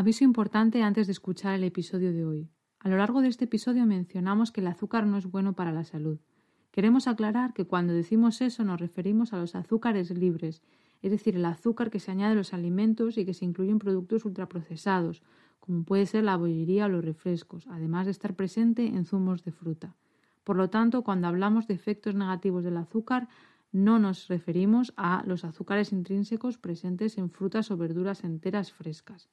Aviso importante antes de escuchar el episodio de hoy. A lo largo de este episodio mencionamos que el azúcar no es bueno para la salud. Queremos aclarar que cuando decimos eso nos referimos a los azúcares libres, es decir, el azúcar que se añade a los alimentos y que se incluye en productos ultraprocesados, como puede ser la bollería o los refrescos, además de estar presente en zumos de fruta. Por lo tanto, cuando hablamos de efectos negativos del azúcar, no nos referimos a los azúcares intrínsecos presentes en frutas o verduras enteras frescas.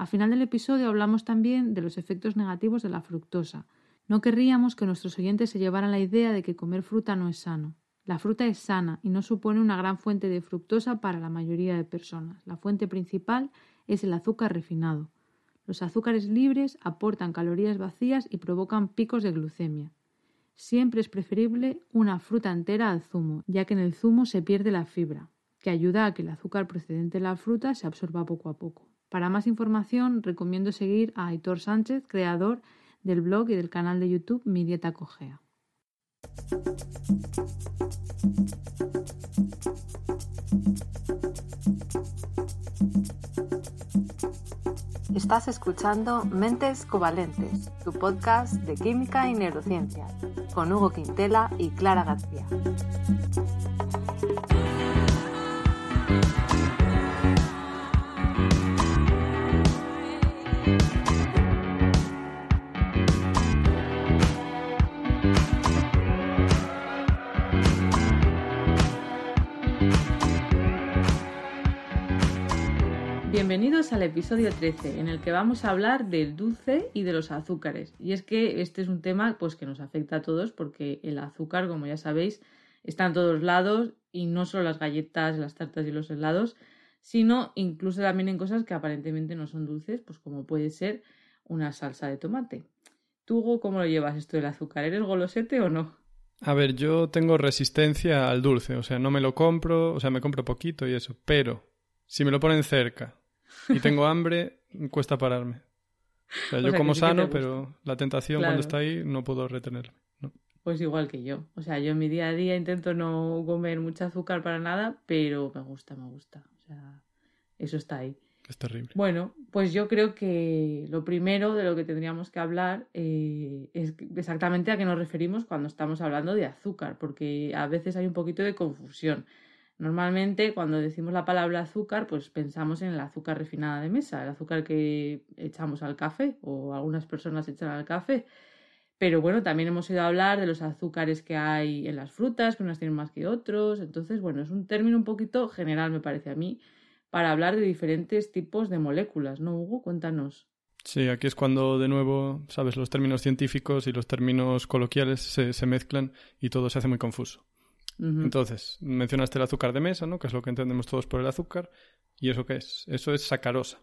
Al final del episodio hablamos también de los efectos negativos de la fructosa. No querríamos que nuestros oyentes se llevaran la idea de que comer fruta no es sano. La fruta es sana y no supone una gran fuente de fructosa para la mayoría de personas. La fuente principal es el azúcar refinado. Los azúcares libres aportan calorías vacías y provocan picos de glucemia. Siempre es preferible una fruta entera al zumo, ya que en el zumo se pierde la fibra, que ayuda a que el azúcar procedente de la fruta se absorba poco a poco. Para más información recomiendo seguir a Aitor Sánchez, creador del blog y del canal de YouTube Mi Dieta Cogea. Estás escuchando Mentes Covalentes, tu podcast de química y neurociencia, con Hugo Quintela y Clara García. Al episodio 13, en el que vamos a hablar del dulce y de los azúcares. Y es que este es un tema pues, que nos afecta a todos porque el azúcar, como ya sabéis, está en todos lados y no solo las galletas, las tartas y los helados, sino incluso también en cosas que aparentemente no son dulces, pues como puede ser una salsa de tomate. ¿Tú, cómo lo llevas esto del azúcar? ¿Eres golosete o no? A ver, yo tengo resistencia al dulce, o sea, no me lo compro, o sea, me compro poquito y eso, pero si me lo ponen cerca y tengo hambre, cuesta pararme. O sea, yo como sano, pero la tentación cuando está ahí no puedo retenerme. Pues igual que yo. O sea, yo en mi día a día intento no comer mucho azúcar para nada, pero me gusta, me gusta. O sea, eso está ahí. Es terrible. Bueno, pues yo creo que lo primero de lo que tendríamos que hablar eh, es exactamente a qué nos referimos cuando estamos hablando de azúcar, porque a veces hay un poquito de confusión. Normalmente cuando decimos la palabra azúcar, pues pensamos en el azúcar refinada de mesa, el azúcar que echamos al café o algunas personas echan al café. Pero bueno, también hemos oído hablar de los azúcares que hay en las frutas, que unas tienen más que otros. Entonces, bueno, es un término un poquito general, me parece a mí, para hablar de diferentes tipos de moléculas, ¿no, Hugo? Cuéntanos. Sí, aquí es cuando de nuevo, sabes, los términos científicos y los términos coloquiales se, se mezclan y todo se hace muy confuso. Entonces, mencionaste el azúcar de mesa, ¿no? Que es lo que entendemos todos por el azúcar. ¿Y eso qué es? Eso es sacarosa.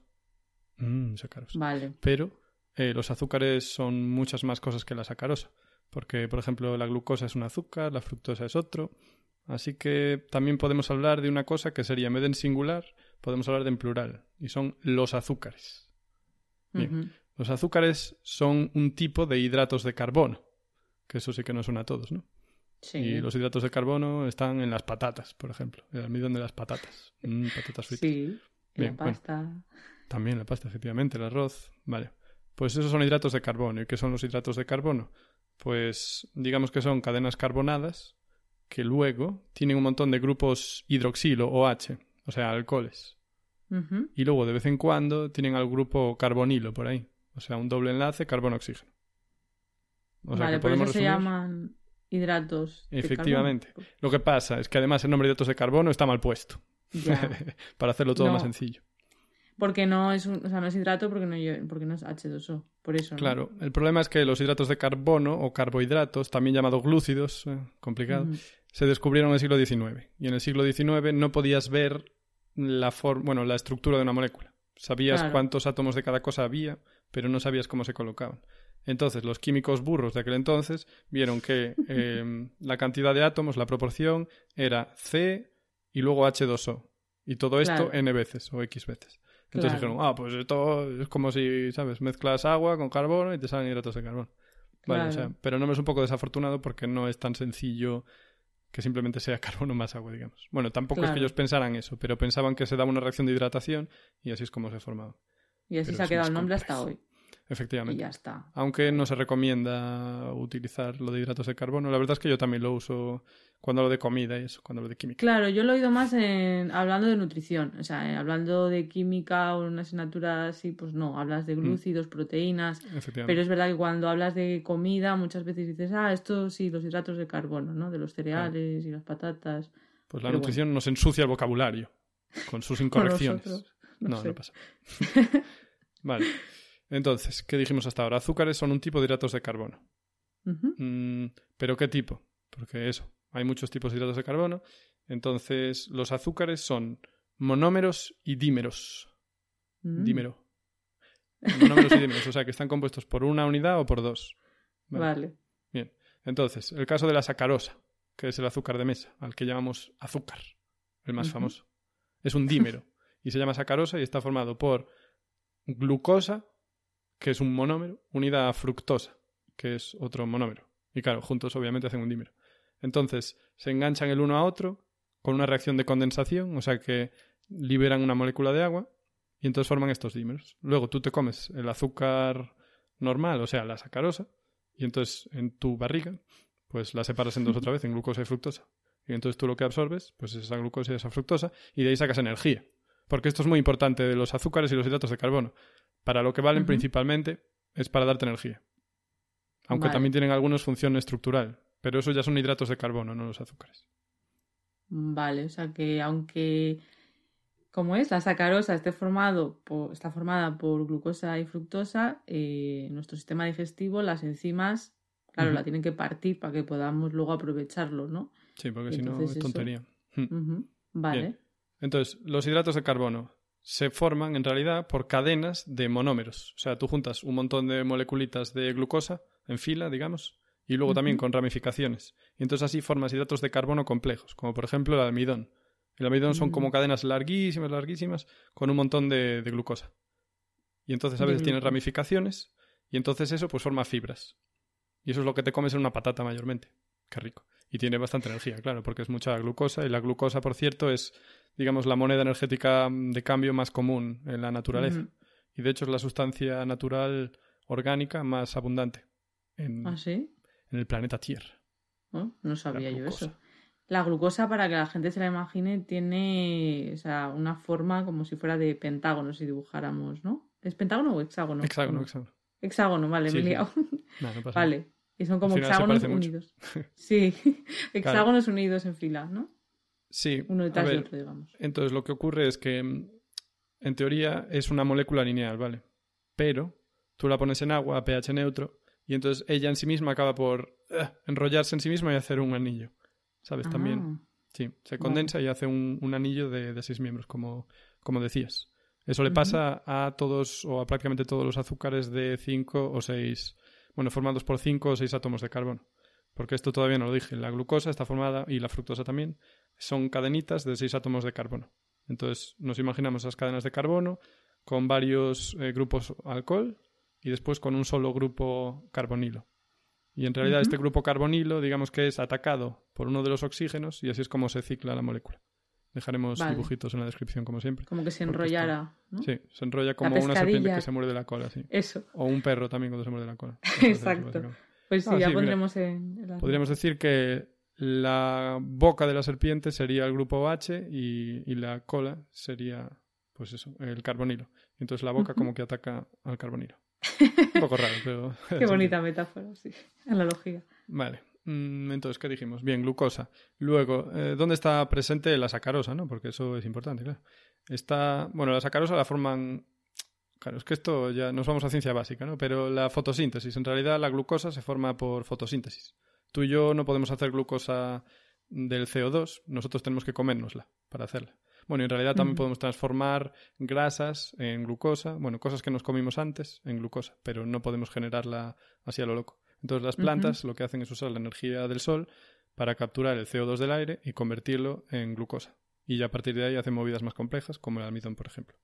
Mmm, sacarosa. Vale. Pero eh, los azúcares son muchas más cosas que la sacarosa. Porque, por ejemplo, la glucosa es un azúcar, la fructosa es otro. Así que también podemos hablar de una cosa que sería, en vez de en singular, podemos hablar de en plural. Y son los azúcares. Bien. Los azúcares son un tipo de hidratos de carbono. Que eso sí que nos suena a todos, ¿no? Y los hidratos de carbono están en las patatas, por ejemplo, el almidón de las patatas. Mm, patatas fritas. Sí, la pasta. también la pasta, efectivamente, el arroz. Vale. Pues esos son hidratos de carbono. ¿Y qué son los hidratos de carbono? Pues digamos que son cadenas carbonadas que luego tienen un montón de grupos hidroxilo o H, o sea, alcoholes. Y luego de vez en cuando tienen al grupo carbonilo por ahí, o sea, un doble enlace carbono-oxígeno. vale, por eso se llaman hidratos. Efectivamente. Lo que pasa es que además el nombre de hidratos de carbono está mal puesto. Para hacerlo todo más sencillo. Porque no es, o sea, no es hidrato porque no, porque no es H2O. Por eso. Claro. El problema es que los hidratos de carbono o carbohidratos, también llamados glúcidos, eh, complicado, se descubrieron en el siglo XIX. Y en el siglo XIX no podías ver la, bueno, la estructura de una molécula. Sabías cuántos átomos de cada cosa había, pero no sabías cómo se colocaban. Entonces, los químicos burros de aquel entonces vieron que em, la cantidad de átomos, la proporción, era C y luego H2O. Y todo esto N veces o X veces. Entonces dijeron, ah, pues esto es como si, ¿sabes? Mezclas agua con carbono y te salen hidratos de carbono. Vale, o sea, pero no me es un poco desafortunado porque no es tan sencillo que simplemente sea carbono más agua, digamos. Bueno, tampoco es que ellos pensaran eso, pero pensaban que se daba una reacción de hidratación y así es como se formaba. Y así pero se ha quedado el nombre hasta complejo. Hoy. Y Efectivamente. ya está. Aunque no se recomienda utilizar lo de hidratos de carbono. La verdad es que yo también lo uso cuando hablo de comida y eso, cuando hablo de química. Claro, yo lo he oído más en, hablando de nutrición. O sea, eh, hablando de química o una asignatura así, pues no. Hablas Mm. de glúcidos, proteínas. Efectivamente. Pero es verdad que cuando hablas de comida, muchas veces dices, ah, esto sí, los hidratos de carbono, ¿no? De los cereales y las patatas. Pues la pero nutrición nos ensucia el vocabulario con sus Con incorrecciones. nosotros, no, no, sé. no pasa. vale. Entonces, ¿qué dijimos hasta ahora? Azúcares son un tipo de hidratos de carbono. Mm, ¿Pero qué tipo? Porque eso, hay muchos tipos de hidratos de carbono. Entonces, los azúcares son monómeros y dímeros. Mm. Dímero. Monómeros y dímeros, o sea que están compuestos por una unidad o por dos. Vale. Vale. Bien. Entonces, el caso de la sacarosa, que es el azúcar de mesa, al que llamamos azúcar, el más famoso. Es un dímero y se llama sacarosa y está formado por glucosa, que es un monómero, unida a fructosa, que es otro monómero. Y claro, juntos obviamente hacen un dímero. Entonces, se enganchan el uno a otro con una reacción de condensación, o sea que liberan una molécula de agua y entonces forman estos dímeros. Luego tú te comes el azúcar normal, o sea, la sacarosa, y entonces en tu barriga, pues la separas en dos otra vez, en glucosa y fructosa. Y entonces tú lo que absorbes, pues es esa glucosa y esa fructosa, y de ahí sacas energía. Porque esto es muy importante de los azúcares y los hidratos de carbono. Para lo que valen principalmente es para darte energía. Aunque Vale. también tienen algunos función estructural. Pero eso ya son hidratos de carbono, no los azúcares. Vale, o sea que aunque, como es, la sacarosa esté formado por- está formada por glucosa y fructosa, eh, nuestro sistema digestivo, las enzimas, claro, la tienen que partir para que podamos luego aprovecharlo, ¿no? Sí, porque si no es eso- tontería. Hmm. Vale. Bien. Entonces, los hidratos de carbono se forman en realidad por cadenas de monómeros. O sea, tú juntas un montón de moleculitas de glucosa en fila, digamos, y luego también con ramificaciones. Y entonces así formas hidratos de carbono complejos, como por ejemplo el almidón. El almidón son Mm. como cadenas larguísimas, larguísimas, con un montón de, de glucosa. Y entonces a veces tienen ramificaciones, y entonces eso pues forma fibras. Y eso es lo que te comes en una patata mayormente. Qué rico. Y tiene bastante energía, claro, porque es mucha glucosa. Y la glucosa, por cierto, es, digamos, la moneda energética mm, de cambio más común en la naturaleza. Y de hecho es la sustancia natural orgánica más abundante en, ¿Ah, sí? en el planeta Tierra. Oh, no sabía yo eso. La glucosa, para que la gente se la imagine, tiene o sea, una forma como si fuera de pentágono, si dibujáramos, ¿no? ¿Es pentágono o hexágono? hexágono, No. hexágono. Hexágono, vale, Sí, me he liado. No, no pasa nada. Vale. Y son como hexágonos unidos. Sí, hexágonos unidos en fila, ¿no? Sí, Uno detrás ver, de otro, digamos. Entonces lo que ocurre es que mm, en teoría es una molécula lineal, ¿vale? Pero tú la pones en agua a pH neutro y entonces ella en sí misma acaba por eh, enrollarse en sí misma y hacer un anillo. ¿Sabes? También. Ah, Sí, se condensa y hace un, un anillo de, de seis miembros, como, como decías. Eso le pasa a todos o a prácticamente todos los azúcares de cinco o seis, bueno, formados por cinco o seis átomos de carbono. Porque esto todavía no lo dije. La glucosa está formada, y la fructosa también, son cadenitas de seis átomos de carbono. Entonces nos imaginamos esas cadenas de carbono con varios eh, grupos alcohol y después con un solo grupo carbonilo. Y en realidad este grupo carbonilo, digamos que es atacado por uno de los oxígenos y así es como se cicla la molécula. Dejaremos Vale. dibujitos en la descripción, como siempre. como que se enrollara, ¿no? Sí, se enrolla como una serpiente que se muerde la cola, sí. Eso. O un perro también cuando se muerde la cola. Exacto. Pues sí, Ah, ya sí, pondremos en... en las Podríamos decir que la boca de la serpiente sería el grupo H y, y la cola sería, pues eso, el carbonilo. Entonces la boca como que ataca al carbonilo. Un poco raro, pero... Qué bonita metáfora, sí. Analogía. Vale. Mm, Entonces, ¿qué dijimos? Bien, glucosa. Luego, eh, ¿dónde está presente la sacarosa? ¿no? Porque eso es importante, claro. Está, bueno, la sacarosa la forman... Claro, es que esto ya nos vamos a ciencia básica, ¿no? Pero la fotosíntesis, en realidad la glucosa se forma por fotosíntesis. Tú y yo no podemos hacer glucosa del CO2, nosotros tenemos que comérnosla para hacerla. Bueno, y en realidad también podemos transformar grasas en glucosa, bueno, cosas que nos comimos antes en glucosa, pero no podemos generarla así a lo loco. Entonces las plantas lo que hacen es usar la energía del sol para capturar el CO2 del aire y convertirlo en glucosa. Y ya a partir de ahí hacen movidas más complejas, como el almidón, por ejemplo.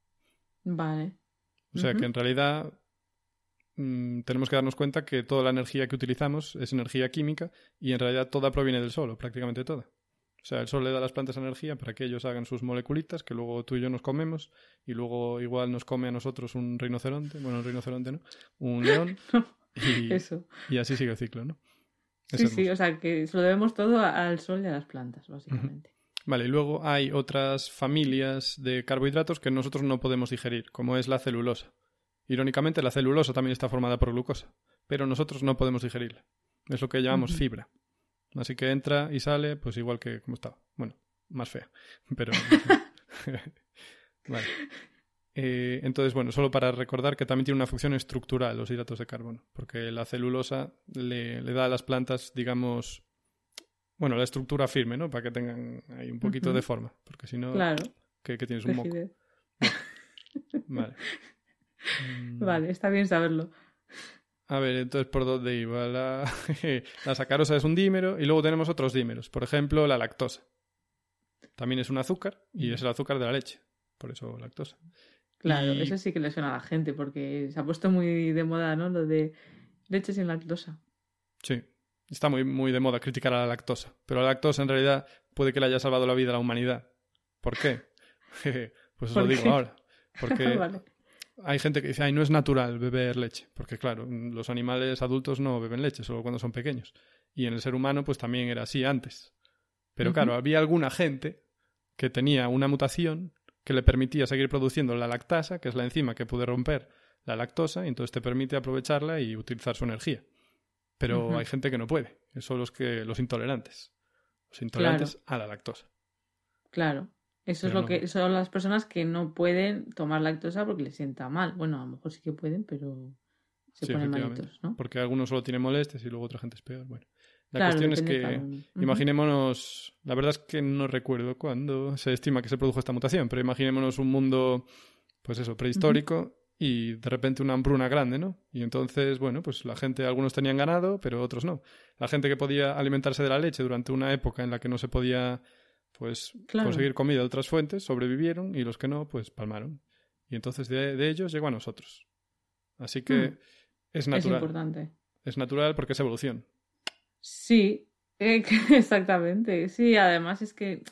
Vale. O sea que en realidad mm, tenemos que darnos cuenta que toda la energía que utilizamos es energía química y en realidad toda proviene del sol, o prácticamente toda. O sea, el sol le da a las plantas energía para que ellos hagan sus moleculitas, que luego tú y yo nos comemos, y luego igual nos come a nosotros un rinoceronte, bueno, un rinoceronte no, un león, y, Eso. y así sigue el ciclo, ¿no? Es Sí, hermoso. sí, o sea que se lo debemos todo al sol y a las plantas, básicamente. Vale, y luego hay otras familias de carbohidratos que nosotros no podemos digerir, como es la celulosa. Irónicamente, la celulosa también está formada por glucosa, pero nosotros no podemos digerirla. Es lo que llamamos fibra. Así que entra y sale, pues igual que como estaba. Bueno, más fea, pero... vale. Eh, entonces, bueno, solo para recordar que también tiene una función estructural los hidratos de carbono, porque la celulosa le, le da a las plantas, digamos, bueno, la estructura firme, ¿no? Para que tengan ahí un poquito de forma, porque si no, Claro, ¿qué, qué tienes? Un moco. Vale. Mm, Vale, está bien saberlo. A ver, entonces, ¿por dónde iba? La, la sacarosa es un dímero y luego tenemos otros dímeros. Por ejemplo, la lactosa. También es un azúcar y es el azúcar de la leche. Por eso lactosa. Claro, Y- eso sí que le suena a la gente, porque se ha puesto muy de moda, ¿no? Lo de leche sin lactosa. Sí. Está muy, muy de moda criticar a la lactosa. Pero la lactosa en realidad puede que le haya salvado la vida a la humanidad. ¿Por qué? pues os lo ¿Por digo qué? ahora. Porque vale. Hay gente que dice, ay, no es natural beber leche. Porque claro, los animales adultos no beben leche, solo cuando son pequeños. Y en el ser humano, pues también era así antes. Pero claro, había alguna gente que tenía una mutación que le permitía seguir produciendo la lactasa, que es la enzima que puede romper la lactosa, y entonces te permite aprovecharla y utilizar su energía. Pero hay gente que no puede. Son los que los intolerantes. Los intolerantes a la lactosa. Claro. Eso es lo no. que son las personas que no pueden tomar lactosa porque les sienta mal. Bueno, a lo mejor sí que pueden, pero se Sí, ponen malitos, ¿no? Porque algunos solo tienen molestias y luego otra gente es peor. Bueno, la Claro, cuestión es que. Imaginémonos, la verdad es que no recuerdo cuándo se estima que se produjo esta mutación, pero imaginémonos un mundo, pues eso, prehistórico y de repente una hambruna grande, ¿no? Y entonces, bueno, pues la gente, algunos tenían ganado, pero otros no. La gente que podía alimentarse de la leche durante una época en la que no se podía, pues, Claro. conseguir comida de otras fuentes, sobrevivieron y los que no, pues, palmaron. Y entonces de, de ellos llegó a nosotros. Así que Mm. es Es natural. importante. Es natural porque es evolución. Sí, eh, exactamente. Sí, además es que,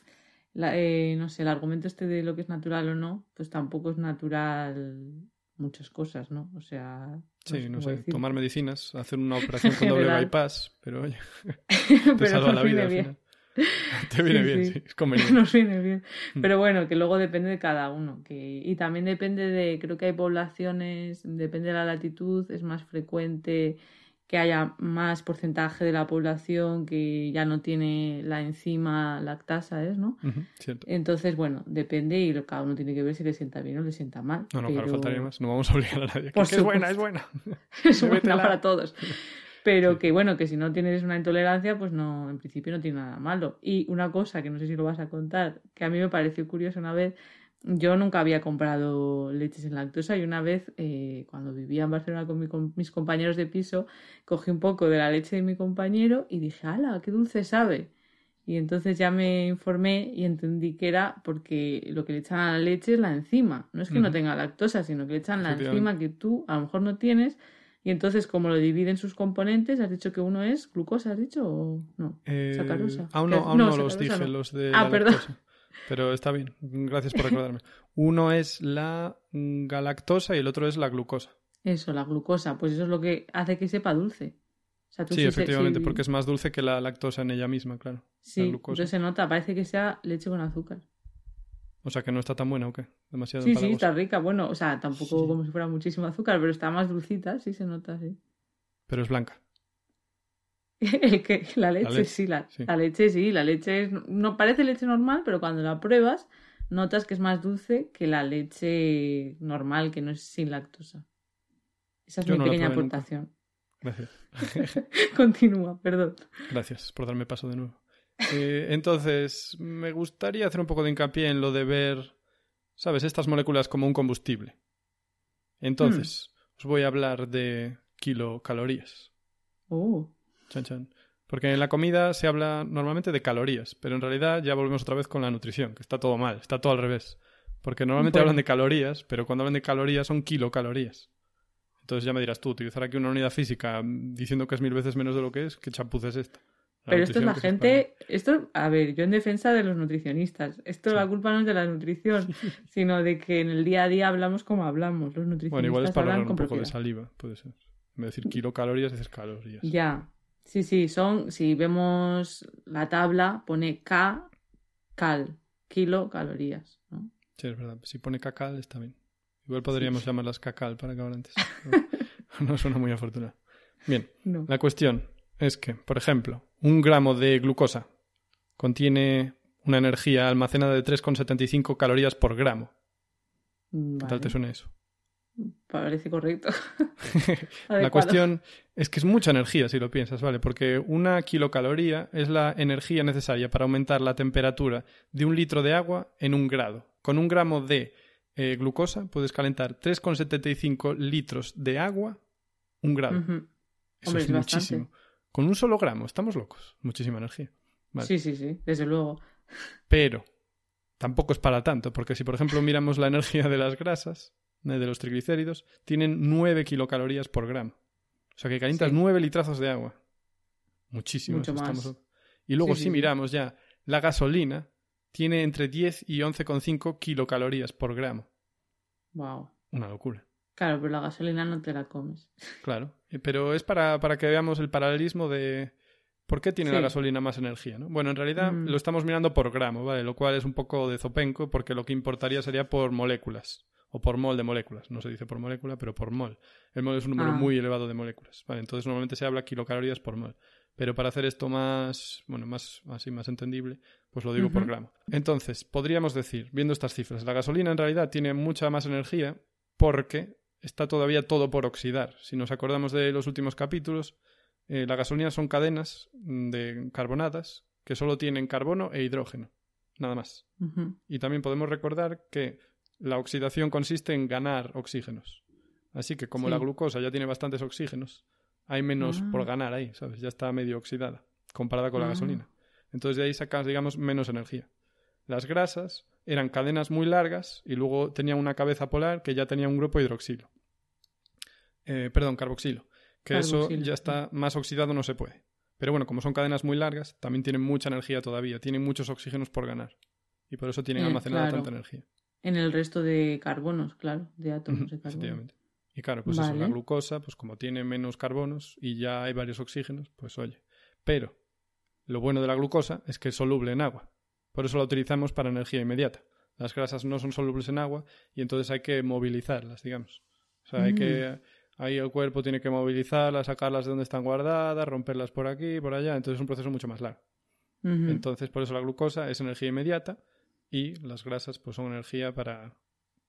la- eh, no sé, el argumento este de lo que es natural o no, pues tampoco es natural muchas cosas, ¿no? O sea, Sí, no cómo sé, decir. tomar medicinas, hacer una operación con doble bypass, pero oye, te Pero salva la vida al final. Te viene Sí, bien, sí. sí, es conveniente. Nos viene bien. Mm. Pero bueno, que luego depende de cada uno. Que... Y también depende de, creo que hay poblaciones, depende de la latitud, es más frecuente que haya más porcentaje de la población que ya no tiene la enzima lactasa, ¿es? ¿no? Entonces, bueno, depende y lo- cada uno tiene que ver si le sienta bien o le sienta mal. No, no, claro, pero- faltaría más. No vamos a obligar a nadie. Por Que es buena, es buena. es buena para todos. Pero que bueno, que si no tienes una intolerancia, pues no, en principio no tiene nada malo. Y una cosa que no sé si lo vas a contar, que a mí me pareció curiosa una vez, yo nunca había comprado leches en lactosa y una vez, eh, cuando vivía en Barcelona con, mi- con mis compañeros de piso, cogí un poco de la leche de mi compañero y dije, ¡hala, qué dulce sabe! Y entonces ya me informé y entendí que era porque lo que le echan a la leche es la enzima. No es que no tenga lactosa, sino que le echan la enzima que tú a lo mejor no tienes. Y entonces, como lo dividen sus componentes, has dicho que uno es glucosa, ¿has dicho? ¿O no? Eh, Sacarosa. Aún ¿Qué no, es? aún No, no los dije, no. los de Ah, la perdón. lactosa. Pero está bien, gracias por recordarme. Uno es la galactosa y el otro es la glucosa. Eso, la glucosa. Pues eso es lo que hace que sepa dulce. O sea, tú Sí, si se- efectivamente, si- porque es más dulce que la lactosa en ella misma, claro. Sí, entonces se nota, parece que sea leche con azúcar. O sea que no está tan buena o qué? Demasiado Sí, sí, empalagosa. está rica. Bueno, o sea, tampoco Sí. como si fuera muchísimo azúcar, pero está más dulcita, sí se nota, sí. Pero es blanca. El la leche, leche, sí, la, sí. la leche sí, la leche es, no parece leche normal, pero cuando la pruebas notas que es más dulce que la leche normal, que no es sin lactosa. Esa es Yo mi no pequeña nunca. aportación. Gracias. Continúa, perdón. Gracias por darme paso de nuevo. Eh, entonces, me gustaría hacer un poco de hincapié en lo de ver, ¿sabes? Estas moléculas como un combustible. Entonces, os voy a hablar de kilocalorías. Oh, Chan, chan. Porque en la comida se habla normalmente de calorías, pero en realidad ya volvemos otra vez con la nutrición, que está todo mal, está todo al revés. Porque normalmente Bueno. hablan de calorías, pero cuando hablan de calorías son kilocalorías. Entonces ya me dirás tú, utilizar aquí una unidad física mm, diciendo que es mil veces menos de lo que es, ¿qué champuz es esta? Pero esto es la gente, esto, a ver, yo en defensa de los nutricionistas, esto la culpa no es de la nutrición, sino de que en el día a día hablamos como hablamos. Los nutricionistas bueno, igual es para hablar un poco de saliva, puede ser. En vez de decir kilocalorías, dices calorías. Ya, sí, sí, son, si vemos la tabla, pone K, cal, kilocalorías, ¿no? Sí, es verdad. Si pone cacal, está bien. Igual podríamos llamarlas cacal para acabar antes. no suena muy afortunado. Bien, la cuestión es que, por ejemplo, un gramo de glucosa contiene una energía almacenada de 3,75 calorías por gramo. ¿Qué tal te suena eso? Parece correcto. la cuestión es que es mucha energía si lo piensas, ¿vale? Porque una kilocaloría es la energía necesaria para aumentar la temperatura de un litro de agua en un grado. Con un gramo de eh, glucosa puedes calentar 3,75 litros de agua un grado. Eso es, muchísimo. Con un solo gramo, estamos locos. Muchísima energía. Sí, sí, sí, desde luego. Pero tampoco es para tanto, porque si por ejemplo miramos la energía de las grasas, de los triglicéridos, tienen 9 kilocalorías por gramo. O sea que calientas 9 litrazos de agua. Muchísimo. Mucho más. Y luego si miramos ya, la gasolina tiene entre 10 y 11,5 kilocalorías por gramo. Wow. Una locura. Claro, pero la gasolina no te la comes. Claro, eh, pero es para, para que veamos el paralelismo de por qué tiene la gasolina más energía, ¿no? Bueno, en realidad mm. lo estamos mirando por gramo, ¿vale? Lo cual es un poco de zopenco porque lo que importaría sería por moléculas o por mol de moléculas. No se dice por molécula, pero por mol. El mol es un número ah. muy elevado de moléculas, ¿vale? Entonces normalmente se habla kilocalorías por mol. Pero para hacer esto más, bueno, más así más entendible, pues lo digo por gramo. Entonces, podríamos decir, viendo estas cifras, la gasolina en realidad tiene mucha más energía porque está todavía todo por oxidar. Si nos acordamos de los últimos capítulos, eh, la gasolina son cadenas de carbonadas que solo tienen carbono e hidrógeno, nada más. Y también podemos recordar que la oxidación consiste en ganar oxígenos. Así que como la glucosa ya tiene bastantes oxígenos, hay menos por ah. ganar ahí, ¿sabes? Ya está medio oxidada comparada con la ah. gasolina. Entonces de ahí sacas, digamos, menos energía. Las grasas eran cadenas muy largas y luego tenían una cabeza polar que ya tenía un grupo hidroxilo. Eh, perdón, carboxilo. Que eso ya está más oxidado, no se puede. Pero bueno, como son cadenas muy largas, también tienen mucha energía todavía, tienen muchos oxígenos por ganar. Y por eso tienen eh, almacenada tanta energía. En el resto de carbonos, claro, de átomos de carbono. Y claro, pues eso, la glucosa, pues como tiene menos carbonos y ya hay varios oxígenos, pues oye. Pero lo bueno de la glucosa es que es soluble en agua. Por eso la utilizamos para energía inmediata. Las grasas no son solubles en agua y entonces hay que movilizarlas, digamos. O sea, hay que... Mm. Ahí el cuerpo tiene que movilizarlas, sacarlas de donde están guardadas, romperlas por aquí, por allá. Entonces es un proceso mucho más largo. Entonces, por eso la glucosa es energía inmediata y las grasas pues son energía para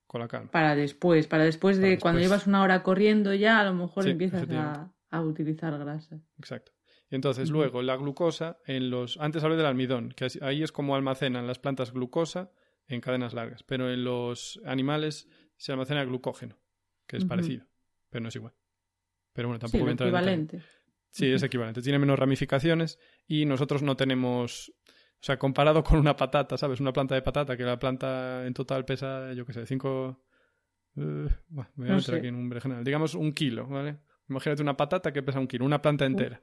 con la calma. Para después, para después de cuando llevas una hora corriendo ya, a lo mejor empiezas a, utilizar grasa. Exacto. Entonces luego la glucosa en los... Antes hablé del almidón, que ahí es como almacenan las plantas glucosa en cadenas largas, pero en los animales se almacena glucógeno, que es parecido, pero no es igual. Pero bueno, tampoco sí, es equivalente. Sí, es equivalente. Tiene menos ramificaciones y nosotros no tenemos... O sea, comparado con una patata, ¿sabes? Una planta de patata, que la planta en total pesa, yo qué sé, 5... Uh, me voy a meter aquí en un general. Digamos un kilo, ¿vale? Imagínate una patata que pesa un kilo, una planta entera.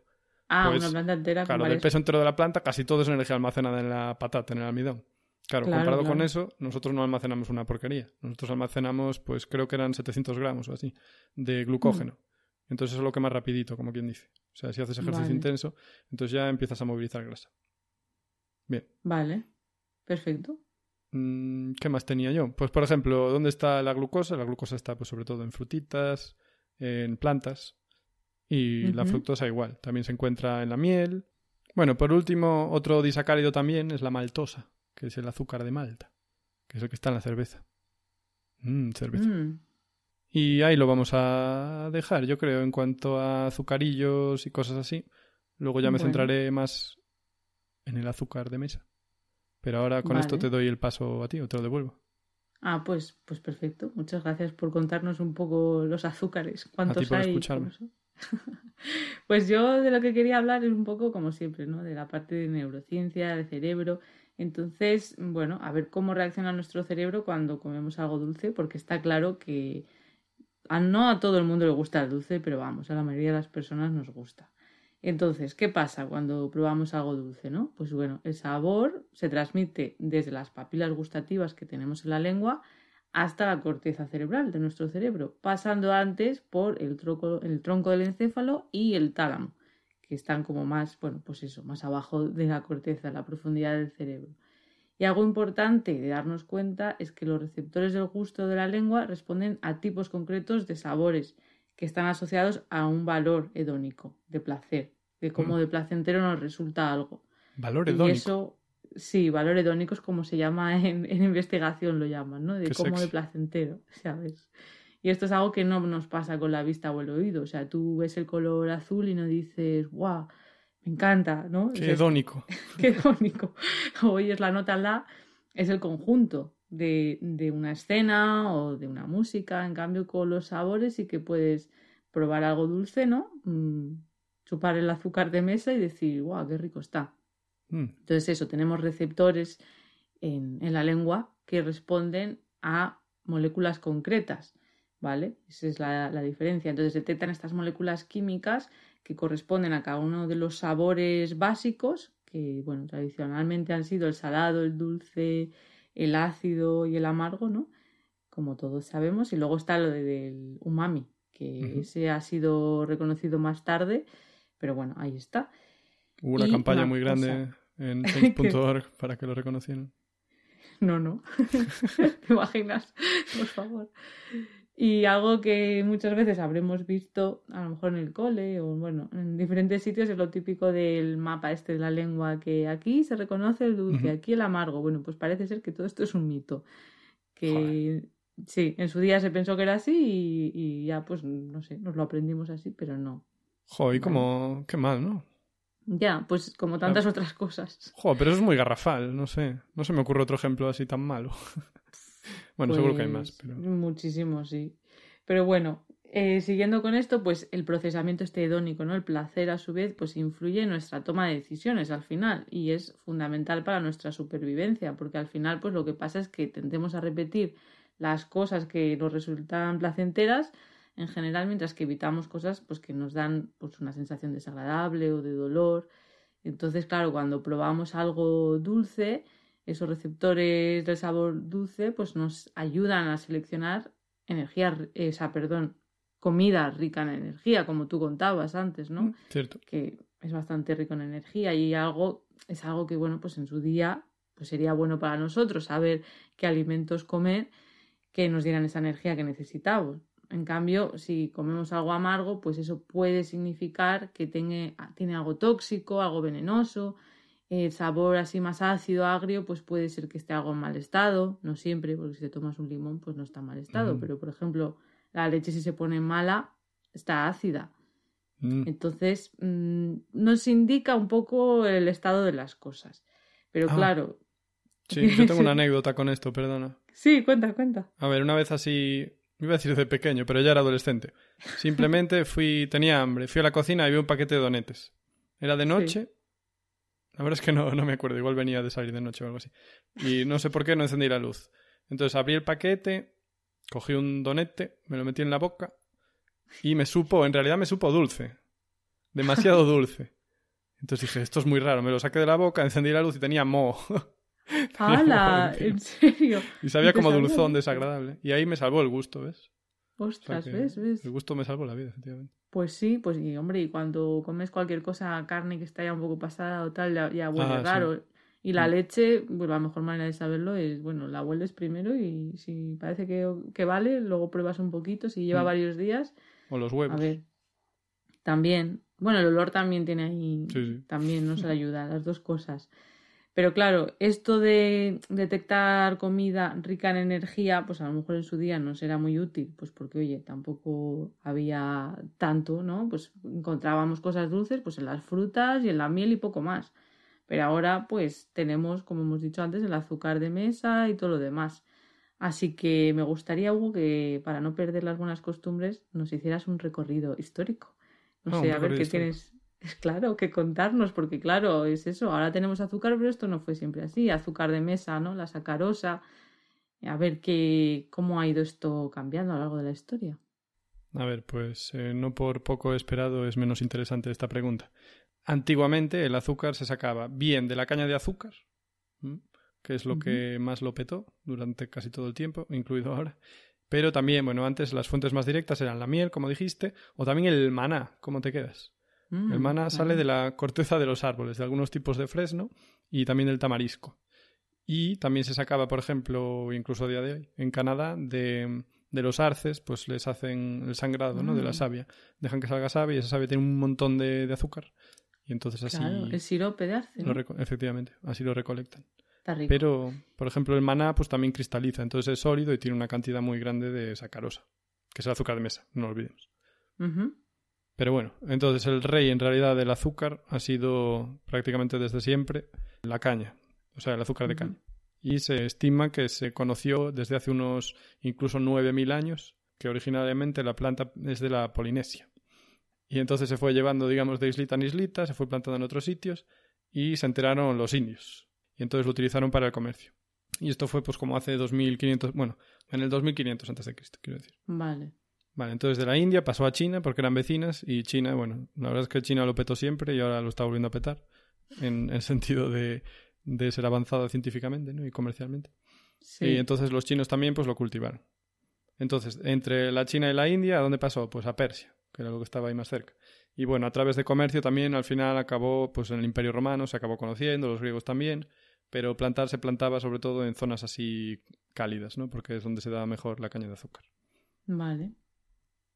Ah, una pues, planta entera. Claro, del peso entero de la planta, casi todo es energía almacenada en la patata, en el almidón. Claro, comparado con eso, nosotros no almacenamos una porquería. Nosotros almacenamos, pues creo que eran 700 gramos o así, de glucógeno. Mm. Entonces eso es lo que más rapidito, como quien dice. O sea, si haces ejercicio intenso, entonces ya empiezas a movilizar grasa. Bien. Vale, perfecto. Mm, ¿Qué más tenía yo? Pues, por ejemplo, ¿dónde está la glucosa? La glucosa está, pues, sobre todo en frutitas, en plantas, y la fructosa igual, también se encuentra en la miel. Bueno, por último, otro disacárido también es la maltosa, que es el azúcar de Malta, que es el que está en la cerveza. Mmm, cerveza. Mm. Y ahí lo vamos a dejar, yo creo, en cuanto a azucarillos y cosas así. Luego ya me centraré más en el azúcar de mesa. Pero ahora con esto te doy el paso a ti o te lo devuelvo. Ah, pues, pues perfecto. Muchas gracias por contarnos un poco los azúcares. ¿Cuántos a ti por Escucharme. Pues yo de lo que quería hablar es un poco, como siempre, ¿no? De la parte de neurociencia, del cerebro. Entonces, bueno, a ver cómo reacciona nuestro cerebro cuando comemos algo dulce, porque está claro que a, no a todo el mundo le gusta el dulce, pero vamos, a la mayoría de las personas nos gusta. Entonces, ¿qué pasa cuando probamos algo dulce, no? Pues bueno, el sabor se transmite desde las papilas gustativas que tenemos en la lengua hasta la corteza cerebral de nuestro cerebro, pasando antes por el tronco, el tronco del encéfalo y el tálamo, que están como más, bueno, pues eso, más abajo de la corteza, la profundidad del cerebro. Y algo importante de darnos cuenta es que los receptores del gusto de la lengua responden a tipos concretos de sabores que están asociados a un valor hedónico, de placer, de cómo mm. de placentero nos resulta algo. Valor hedónico. Y eso, sí, valor hedónico es como se llama en, investigación, lo llaman, ¿no? De cómo de placentero, ¿sabes? Y esto es algo que no nos pasa con la vista o el oído. O sea, tú ves el color azul y no dices, guau, me encanta, ¿no? Qué hedónico. Qué hedónico. Oyes la nota la, es el conjunto de, de, una escena o de una música. En cambio, con los sabores sí que puedes probar algo dulce, ¿no? Mm, chupar el azúcar de mesa y decir, guau, qué rico está. Mm. Entonces, eso, tenemos receptores en, en la lengua que responden a moléculas concretas. ¿Vale? Esa es la, la diferencia. Entonces detectan estas moléculas químicas que corresponden a cada uno de los sabores básicos, que bueno, tradicionalmente han sido el salado, el dulce, el ácido y el amargo, ¿no? Como todos sabemos, y luego está lo del umami, que ese ha sido reconocido más tarde, pero bueno, ahí está. Hubo una campaña muy grande en change.org para que lo reconocieran. No, no. ¿Te imaginas? Por favor. Y algo que muchas veces habremos visto, a lo mejor en el cole o bueno, en diferentes sitios, es lo típico del mapa este de la lengua, que aquí se reconoce el dulce, aquí el amargo. Bueno, pues parece ser que todo esto es un mito. Que sí, en su día se pensó que era así y, ya pues no sé, nos lo aprendimos así, pero no. Joder, como qué mal, ¿no? Ya, pues como tantas otras cosas. Joder, pero eso es muy garrafal, no sé. No se me ocurre otro ejemplo así tan malo. Bueno, seguro que hay más. Pues muchísimo, sí. Pero bueno, eh, siguiendo con esto, pues el procesamiento este hedónico, ¿no? El placer a su vez, pues influye en nuestra toma de decisiones al final y es fundamental para nuestra supervivencia, porque al final, pues lo que pasa es que tendemos a repetir las cosas que nos resultan placenteras en general, mientras que evitamos cosas pues que nos dan pues una sensación desagradable o de dolor. Entonces, claro, cuando probamos algo dulce, esos receptores del sabor dulce pues nos ayudan a seleccionar energía, esa, perdón, comida rica en energía, como tú contabas antes, ¿no? Mm, cierto. Que es bastante rico en energía y algo, es algo que, bueno, pues en su día pues sería bueno para nosotros saber qué alimentos comer que nos dieran esa energía que necesitamos. En cambio, si comemos algo amargo, pues eso puede significar que tiene, tiene algo tóxico, algo venenoso, el sabor así más ácido, agrio, pues puede ser que esté algo en mal estado, no siempre, porque si te tomas un limón, pues no está en mal estado, pero por ejemplo, la leche si se pone mala, está ácida. Mm. Entonces, mm, nos indica un poco el estado de las cosas. Pero ah. claro. Sí, yo tengo una anécdota con esto, perdona. Sí, cuenta, cuenta. A ver, una vez así, iba a decir de pequeño, pero ya era adolescente. Simplemente fui, tenía hambre, fui a la cocina y vi un paquete de donetes. Era de noche la verdad es que no, no me acuerdo, igual venía de salir de noche o algo así. Y no sé por qué no encendí la luz. Entonces abrí el paquete, cogí un donete, me lo metí en la boca y me supo, en realidad me supo dulce. Demasiado dulce. Entonces dije, esto es muy raro. Me lo saqué de la boca, encendí la luz y tenía moho. ¡Hala! ¿En serio? Y sabía como dulzón desagradable. Y ahí me salvó el gusto, ¿ves? Ostras, ¿ves? ¿ves? El gusto me salvó la vida, efectivamente. Pues sí, pues y hombre, y cuando comes cualquier cosa, carne que está ya un poco pasada o tal, ya, huele ah, raro. Y la mm. leche, pues la mejor manera de saberlo es, bueno, la hueles primero y si parece que, vale, luego pruebas un poquito, si lleva mm. varios días. O los huevos. A ver. También. Bueno, el olor también tiene ahí. También nos ayuda, las dos cosas. Pero claro, esto de detectar comida rica en energía, pues a lo mejor en su día no será muy útil, pues porque, oye, tampoco había tanto, ¿no? Pues encontrábamos cosas dulces pues en las frutas y en la miel y poco más. Pero ahora, pues tenemos, como hemos dicho antes, el azúcar de mesa y todo lo demás. Así que me gustaría, Hugo, que para no perder las buenas costumbres, nos hicieras un recorrido histórico. No ah, sé, a ver qué tienes, es claro, que contarnos, porque claro, es eso, ahora tenemos azúcar, pero esto no fue siempre así, azúcar de mesa, ¿no? La sacarosa, a ver qué, cómo ha ido esto cambiando a lo largo de la historia. A ver, pues eh, no por poco esperado es menos interesante esta pregunta. Antiguamente el azúcar se sacaba bien de la caña de azúcar, que es lo que más lo petó durante casi todo el tiempo, incluido ahora. Pero también, bueno, antes las fuentes más directas eran la miel, como dijiste, o también el maná, ¿cómo te quedas? El mm, maná sale de la corteza de los árboles, de algunos tipos de fresno y también del tamarisco. Y también se sacaba, por ejemplo, incluso a día de hoy, en Canadá, de, de los arces, pues les hacen el sangrado, ¿no? De la mm. savia. Dejan que salga savia y esa savia tiene un montón de, azúcar. Y entonces así... Claro, el sirope de arce, Efectivamente, así lo recolectan. Pero, por ejemplo, el maná pues también cristaliza, entonces es sólido y tiene una cantidad muy grande de sacarosa, que es el azúcar de mesa, no lo olvidemos. Pero bueno, entonces el rey en realidad del azúcar ha sido prácticamente desde siempre la caña, o sea, el azúcar de caña. Y se estima que se conoció desde hace unos incluso 9.000 años, que originalmente la planta es de la Polinesia. Y entonces se fue llevando, digamos, de islita en islita, se fue plantando en otros sitios y se enteraron los indios y entonces lo utilizaron para el comercio. Y esto fue pues como hace 2500, bueno, en el 2500 antes de Cristo, quiero decir. Vale. Vale, entonces de la India pasó a China porque eran vecinas y China, bueno, la verdad es que China lo petó siempre y ahora lo está volviendo a petar en el sentido de, de ser avanzado científicamente ¿no? y comercialmente. Sí. Y entonces los chinos también pues lo cultivaron. Entonces, entre la China y la India, ¿a dónde pasó? Pues a Persia, que era lo que estaba ahí más cerca. Y bueno, a través de comercio también al final acabó pues en el Imperio Romano, se acabó conociendo, los griegos también, pero plantar se plantaba sobre todo en zonas así cálidas, ¿no? Porque es donde se daba mejor la caña de azúcar. Vale.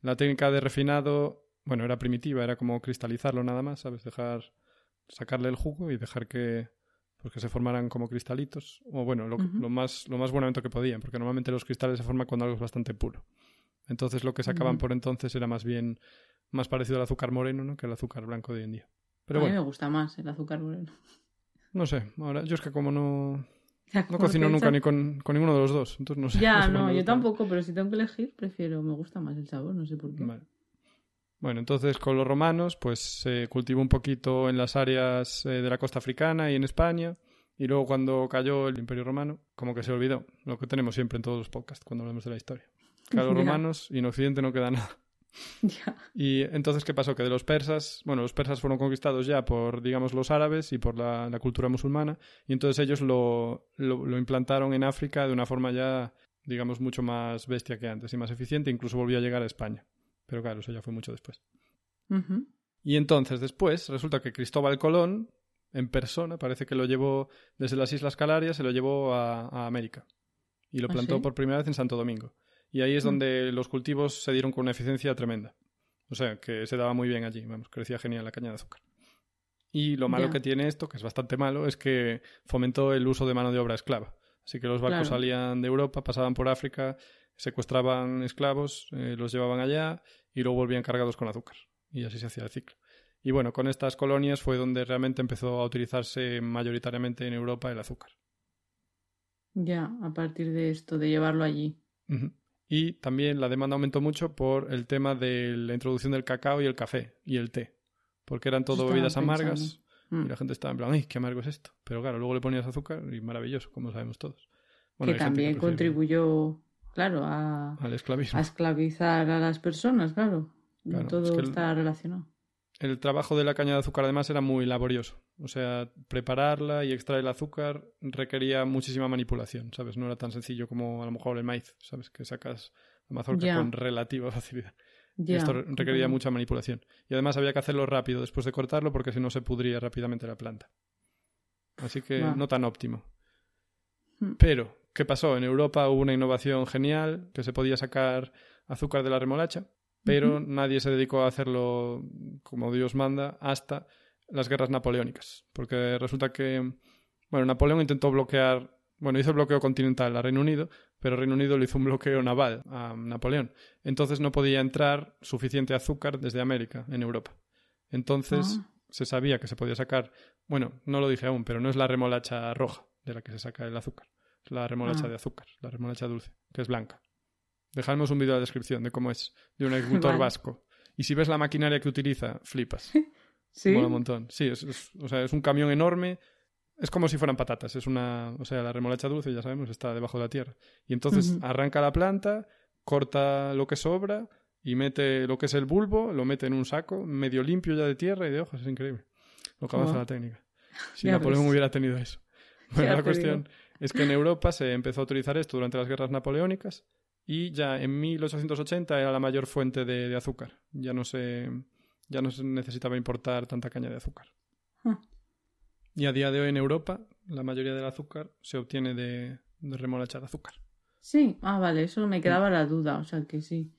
La técnica de refinado, bueno, era primitiva, era como cristalizarlo nada más, ¿sabes? Dejar, sacarle el jugo y dejar que, pues que se formaran como cristalitos, o bueno, lo, lo más, lo más buenamente que podían, porque normalmente los cristales se forman cuando algo es bastante puro. Entonces lo que sacaban por entonces era más bien más parecido al azúcar moreno, ¿no? Que el azúcar blanco de hoy en día. Pero a mí me gusta más el azúcar moreno. No sé, ahora yo es que como no... no cocino nunca ni con, ninguno de los dos, entonces no sé. Ya, no, yo tampoco, pero si tengo que elegir, prefiero, me gusta más el sabor, no sé por qué. Vale. Bueno, entonces con los romanos, pues se cultivó un poquito en las áreas eh, de la costa africana y en España. Y luego cuando cayó el Imperio Romano, como que se olvidó, lo que tenemos siempre en todos los podcasts cuando hablamos de la historia. Que a los romanos y en Occidente no queda nada. Y entonces, ¿qué pasó? Que de los persas, bueno, los persas fueron conquistados ya por, digamos, los árabes y por la, cultura musulmana, y entonces ellos lo, lo, implantaron en África de una forma ya, digamos, mucho más bestia que antes y más eficiente, incluso volvió a llegar a España. Pero claro, eso ya fue mucho después. Y entonces, después, resulta que Cristóbal Colón, en persona, parece que lo llevó desde las Islas Canarias, se lo llevó a, América. Y lo ¿Ah, plantó por primera vez en Santo Domingo. Y ahí es mm. donde los cultivos se dieron con una eficiencia tremenda. O sea, que se daba muy bien allí, vamos, crecía genial la caña de azúcar. Y lo malo que tiene esto, que es bastante malo, es que fomentó el uso de mano de obra esclava. Así que los barcos salían de Europa, pasaban por África, secuestraban esclavos, eh, los llevaban allá y luego volvían cargados con azúcar. Y así se hacía el ciclo. Y bueno, con estas colonias fue donde realmente empezó a utilizarse mayoritariamente en Europa el azúcar. Ya, a partir de esto, de llevarlo allí. Y también la demanda aumentó mucho por el tema de la introducción del cacao y el café y el té. Porque eran todo bebidas amargas y mm. la gente estaba en plan, ¡ay, qué amargo es esto! Pero claro, luego le ponías azúcar y maravilloso, como sabemos todos. que también contribuyó, claro, a, Al esclavismo. a esclavizar a las personas, claro. todo está relacionado. El trabajo de la caña de azúcar además era muy laborioso. O sea, prepararla y extraer el azúcar requería muchísima manipulación, ¿sabes? No era tan sencillo como a lo mejor el maíz, ¿sabes? Que sacas la mazorca con relativa facilidad. Esto requería mucha manipulación. Y además había que hacerlo rápido después de cortarlo porque si no se pudría rápidamente la planta. Así que no tan óptimo. Hmm. Pero, ¿qué pasó? En Europa hubo una innovación genial que se podía sacar azúcar de la remolacha pero nadie se dedicó a hacerlo como Dios manda hasta las guerras napoleónicas, porque resulta que, bueno, Napoleón intentó bloquear, bueno, hizo el bloqueo continental a Reino Unido, pero Reino Unido le hizo un bloqueo naval a Napoleón. Entonces no podía entrar suficiente azúcar desde América en Europa. Entonces ah. se sabía que se podía sacar, bueno, no lo dije aún, pero no es la remolacha roja de la que se saca el azúcar, es la remolacha ah. de azúcar, la remolacha dulce, que es blanca. Dejadnos un vídeo en la descripción de cómo es, de un agricultor vasco. Y si ves la maquinaria que utiliza, flipas. Sí. Mola un montón. Sí, es, o sea, es un camión enorme. Es como si fueran patatas. Es una. O sea, la remolacha dulce, ya sabemos, está debajo de la tierra. Y entonces arranca la planta, corta lo que sobra, y mete lo que es el bulbo, lo mete en un saco, medio limpio ya de tierra y de hojas. Es increíble lo que avanza la técnica. Si Napoleón hubiera tenido eso. Bueno, la cuestión es que en Europa se empezó a utilizar esto durante las guerras napoleónicas y ya en 1880 era la mayor fuente de, azúcar. Ya no, se, ya no se necesitaba importar tanta caña de azúcar. Ah. Y a día de hoy en Europa la mayoría del azúcar se obtiene de, de remolacha de azúcar. Sí, ah, vale, eso me quedaba la duda, o sea que sí.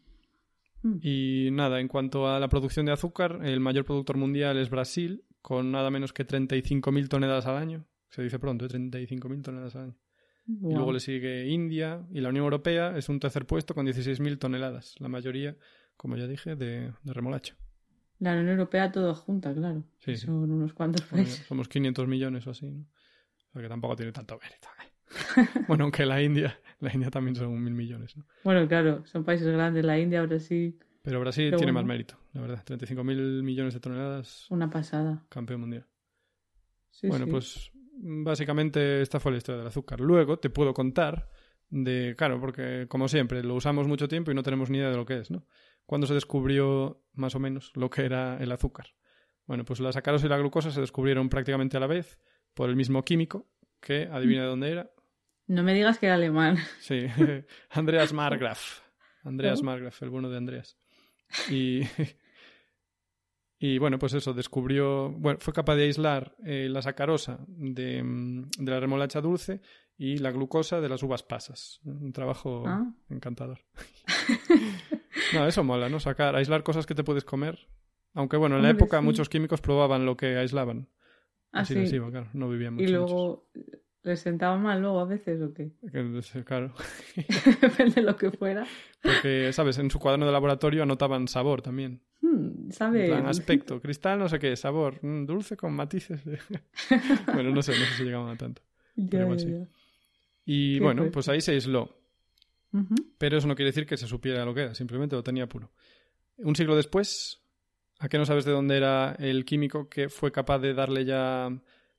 Hmm. Y nada, en cuanto a la producción de azúcar, el mayor productor mundial es Brasil, con nada menos que 35.000 toneladas al año. Se dice pronto, ¿eh? 35.000 toneladas al año. Y luego le sigue India y la Unión Europea es un tercer puesto con 16.000 toneladas, la mayoría, como ya dije, de, de remolacha. La Unión Europea todo junta, claro. Sí, Son unos cuantos países. Somos 500 millones o así, ¿no? O sea que tampoco tiene tanto mérito. ¿eh? bueno, aunque la India, la India también son mil millones. ¿no? Bueno, claro, son países grandes, la India, Brasil. Pero Brasil tiene más mérito, la verdad. 35 mil millones de toneladas. Una pasada. Campeón mundial. bueno, pues básicamente esta fue la historia del azúcar. Luego te puedo contar de, claro, porque como siempre lo usamos mucho tiempo y no tenemos ni idea de lo que es, ¿no? ¿Cuándo se descubrió más o menos lo que era el azúcar? Bueno, pues la sacarosa y la glucosa se descubrieron prácticamente a la vez por el mismo químico que, adivina de dónde era, no me digas que era alemán. Sí, Andreas Margraf. Andreas. Margraf, el bueno de Andreas. Y, y bueno, pues eso, descubrió, bueno, fue capaz de aislar eh, la sacarosa de, de, la remolacha dulce y la glucosa de las uvas pasas. Un trabajo ah. encantador. no, eso mola, ¿no? Sacar, aislar cosas que te puedes comer. Aunque bueno, en la época muchos químicos probaban lo que aislaban. Ah, Así sí. claro, no vivían mucho. Y luego ¿Les sentaba mal luego a veces o qué? Claro. Depende de lo que fuera. Porque, ¿sabes? En su cuaderno de laboratorio anotaban sabor también. Hmm, ¿Sabe? Plan, aspecto, cristal, no sé qué, sabor, mm, dulce con matices. bueno, no sé, no sé si llegaban a tanto. Y bueno, pues ahí se aisló. Pero eso no quiere decir que se supiera lo que era, simplemente lo tenía puro. Un siglo después, ¿a qué no sabes de dónde era el químico que fue capaz de darle ya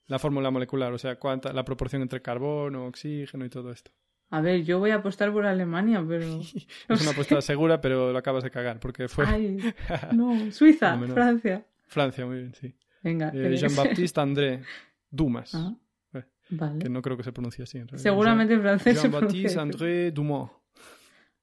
la fórmula molecular, o sea, cuánta, la proporción entre carbono, oxígeno y todo esto. A ver, yo voy a apostar por Alemania, pero... es una apuesta segura, pero lo acabas de cagar, porque fue... Ay, no, Suiza, Francia. Francia, muy bien, sí. Venga. Eh, Jean-Baptiste André Dumas. Ah, eh, vale. Que no creo que se pronuncie así. En Seguramente en francés Jean-Baptiste André Dumont.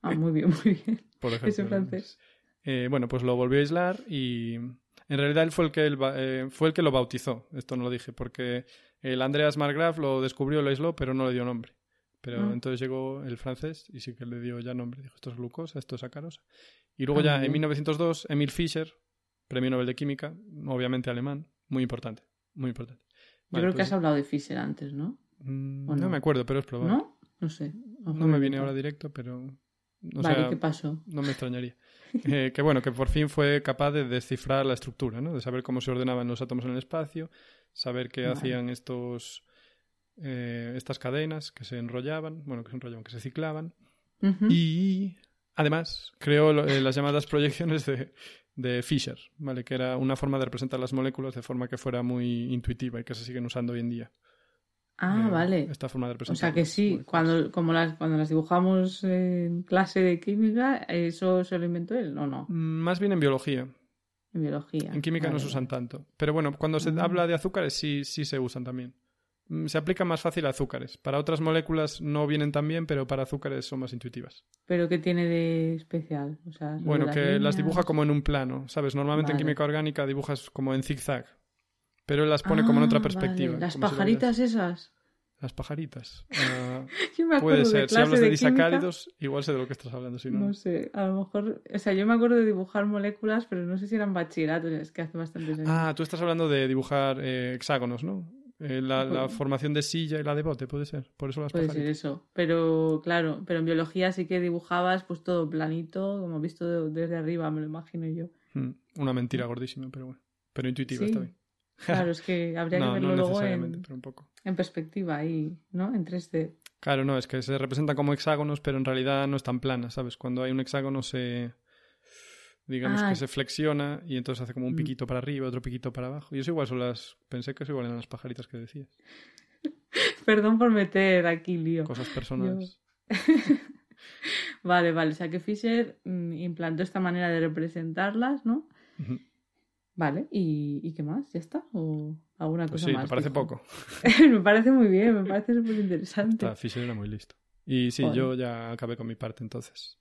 Ah, muy bien, muy bien. Por ejemplo. Es en francés. Eh, bueno, pues lo volvió a aislar y en realidad él fue el que, eh, fue el que lo bautizó, esto no lo dije, porque el Andreas Margraf lo descubrió, lo aisló, pero no le dio nombre. Pero ah. entonces llegó el francés y sí que le dio ya nombre. Dijo, esto es glucosa, esto es sacarosa. Y luego ya en 1902, Emil Fischer, premio Nobel de Química, obviamente alemán, muy importante, muy importante. Yo creo que pues has hablado de Fischer antes, ¿no? Mm, no? me acuerdo, pero es probable. ¿No? No sé. no me viene ahora directo, pero... vale, ¿qué pasó? No me extrañaría. Eh, que bueno, que por fin fue capaz de descifrar la estructura, ¿no? De saber cómo se ordenaban los átomos en el espacio, saber qué hacían estos eh, estas cadenas que se enrollaban, bueno, que se enrollaban, que se ciclaban. Y además creó eh, las llamadas proyecciones de, de Fisher, ¿vale? Que era una forma de representar las moléculas de forma que fuera muy intuitiva y que se siguen usando hoy en día. Ah, vale. Esta forma de representar. O sea que sí, cuando, como las, cuando las dibujamos en clase de química, ¿eso se lo inventó él o no? Mm, más bien en biología. En biología. En química no se usan tanto. Pero bueno, cuando se ah. habla de azúcares sí, sí se usan también. Mm, se aplica más fácil a azúcares. Para otras moléculas no vienen tan bien, pero para azúcares son más intuitivas. ¿Pero qué tiene de especial? bueno, que las dibuja como en un plano, ¿sabes? Normalmente en química orgánica dibujas como en zigzag pero las pone como en otra ah, perspectiva. Las pajaritas esas. Las pajaritas. Uh, puede ser. Si hablas de, disacáridos, igual sé de lo que estás hablando. Si no... no sé, a lo mejor. O sea, yo me acuerdo de dibujar moléculas, pero no sé si eran bachilleratos, es que hace bastante tiempo. Ah, tú estás hablando de dibujar eh, hexágonos, ¿no? Eh, la, la, formación de silla y la de bote, puede ser. Por eso las Puede ser eso. Pero claro, pero en biología sí que dibujabas pues todo planito, como visto desde arriba, me lo imagino yo. Hmm, una mentira gordísima, pero bueno. Pero intuitiva, está bien. Claro, es que habría que verlo luego en, en perspectiva ahí, ¿no? En 3D. Claro, no, es que se representan como hexágonos, pero en realidad no están planas, ¿sabes? Cuando hay un hexágono se digamos que ah. se flexiona y entonces hace como un mm. piquito para arriba, otro piquito para abajo. Y eso igual son las pensé que eso igual eran las pajaritas que decías. Perdón por meter aquí lío. Cosas personales. vale, vale. O sea que Fisher mm, implantó esta manera de representarlas, ¿no? Vale, ¿Y, qué más? ¿Ya está? ¿O alguna pues cosa sí, más? me parece poco. me parece muy bien, me parece súper interesante. Fisher era muy listo. Y sí, yo ya acabé con mi parte entonces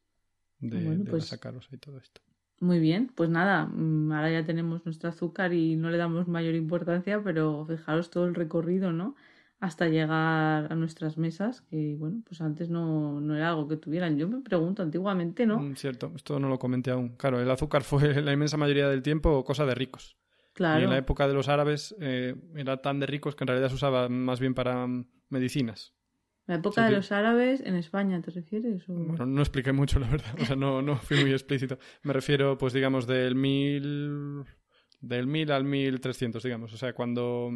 de, bueno, pues... sacaros y todo esto. Muy bien, pues nada, mm, ahora ya tenemos nuestro azúcar y no le damos mayor importancia, pero fijaros todo el recorrido, ¿no? Hasta llegar a nuestras mesas, que bueno, pues antes no, no era algo que tuvieran. Yo me pregunto, antiguamente, ¿no? Mm, cierto, esto no lo comenté aún. Claro, el azúcar fue la inmensa mayoría del tiempo cosa de ricos. Claro. Y en la época de los árabes eh, era tan de ricos que en realidad se usaba más bien para mm, medicinas. ¿La época de los árabes en España te refieres? Bueno, no expliqué mucho, la verdad. O sea, no, no fui muy explícito. Me refiero, pues, digamos, del mil... del mil al mil trescientos, digamos. O sea, cuando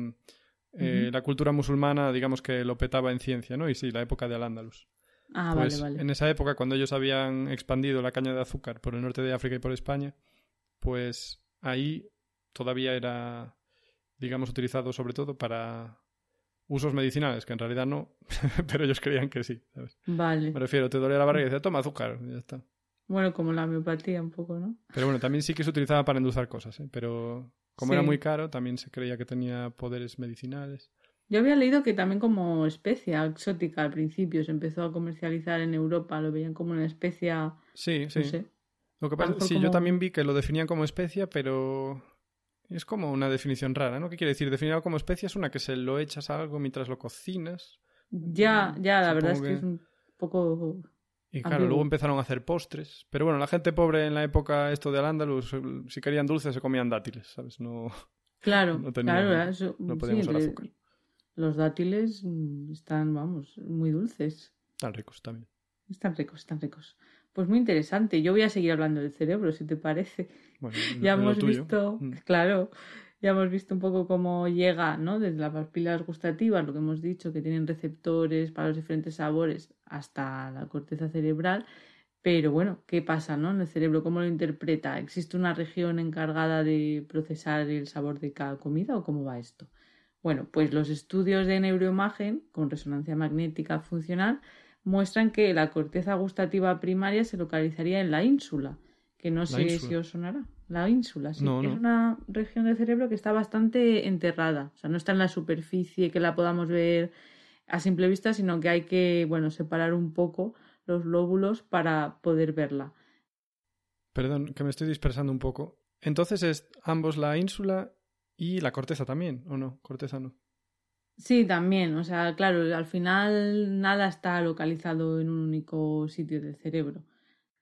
eh, la cultura musulmana, digamos que lo petaba en ciencia, ¿no? Y sí, la época de Al-Ándalus. Ah, pues, vale, vale. En esa época, cuando ellos habían expandido la caña de azúcar por el norte de África y por España, pues ahí todavía era, digamos, utilizado sobre todo para usos medicinales, que en realidad no, pero ellos creían que sí, ¿sabes? Vale. Me refiero, te dolía la barriga y decía, toma azúcar, y ya está. Bueno, como la homeopatía un poco, ¿no? Pero bueno, también sí que se utilizaba para endulzar cosas, ¿eh? Pero como era muy caro, también se creía que tenía poderes medicinales. Yo había leído que también como especia exótica al principio se empezó a comercializar en Europa, lo veían como una especia... Sí, sí. Lo que pasa, sí, yo también vi que lo definían como especia, pero es como una definición rara, ¿no? ¿Qué quiere decir? Definir algo como especia es una que se lo echas a algo mientras lo cocinas. Ya, ya, la verdad es que, es un poco... Y claro, luego empezaron a hacer postres. Pero bueno, la gente pobre en la época esto de Al-Ándalus, si querían dulces se comían dátiles, ¿sabes? No... Claro, no claro, eso, no sí, azúcar. Los dátiles mm, están, vamos, muy dulces. Están ricos también. Están ricos, están ricos. Pues muy interesante. Yo voy a seguir hablando del cerebro, si te parece. ya hemos visto, mm. claro, ya hemos visto un poco cómo llega, ¿no? Desde las papilas gustativas, lo que hemos dicho, que tienen receptores para los diferentes sabores, hasta la corteza cerebral. Pero bueno, ¿qué pasa, no? En el cerebro, ¿cómo lo interpreta? ¿Existe una región encargada de procesar el sabor de cada comida o cómo va esto? Bueno, pues los estudios de neuroimagen con resonancia magnética funcional muestran que la corteza gustativa primaria se localizaría en la ínsula, que no sé si os sonará. La ínsula, sí. Es una región del cerebro que está bastante enterrada. O sea, no está en la superficie que la podamos ver a simple vista, sino que hay que, bueno, separar un poco los lóbulos para poder verla. Perdón, que me estoy dispersando un poco. Entonces es ambos la ínsula y la corteza también, ¿o no? Corteza no. Sí, también. O sea, claro, al final nada está localizado en un único sitio del cerebro.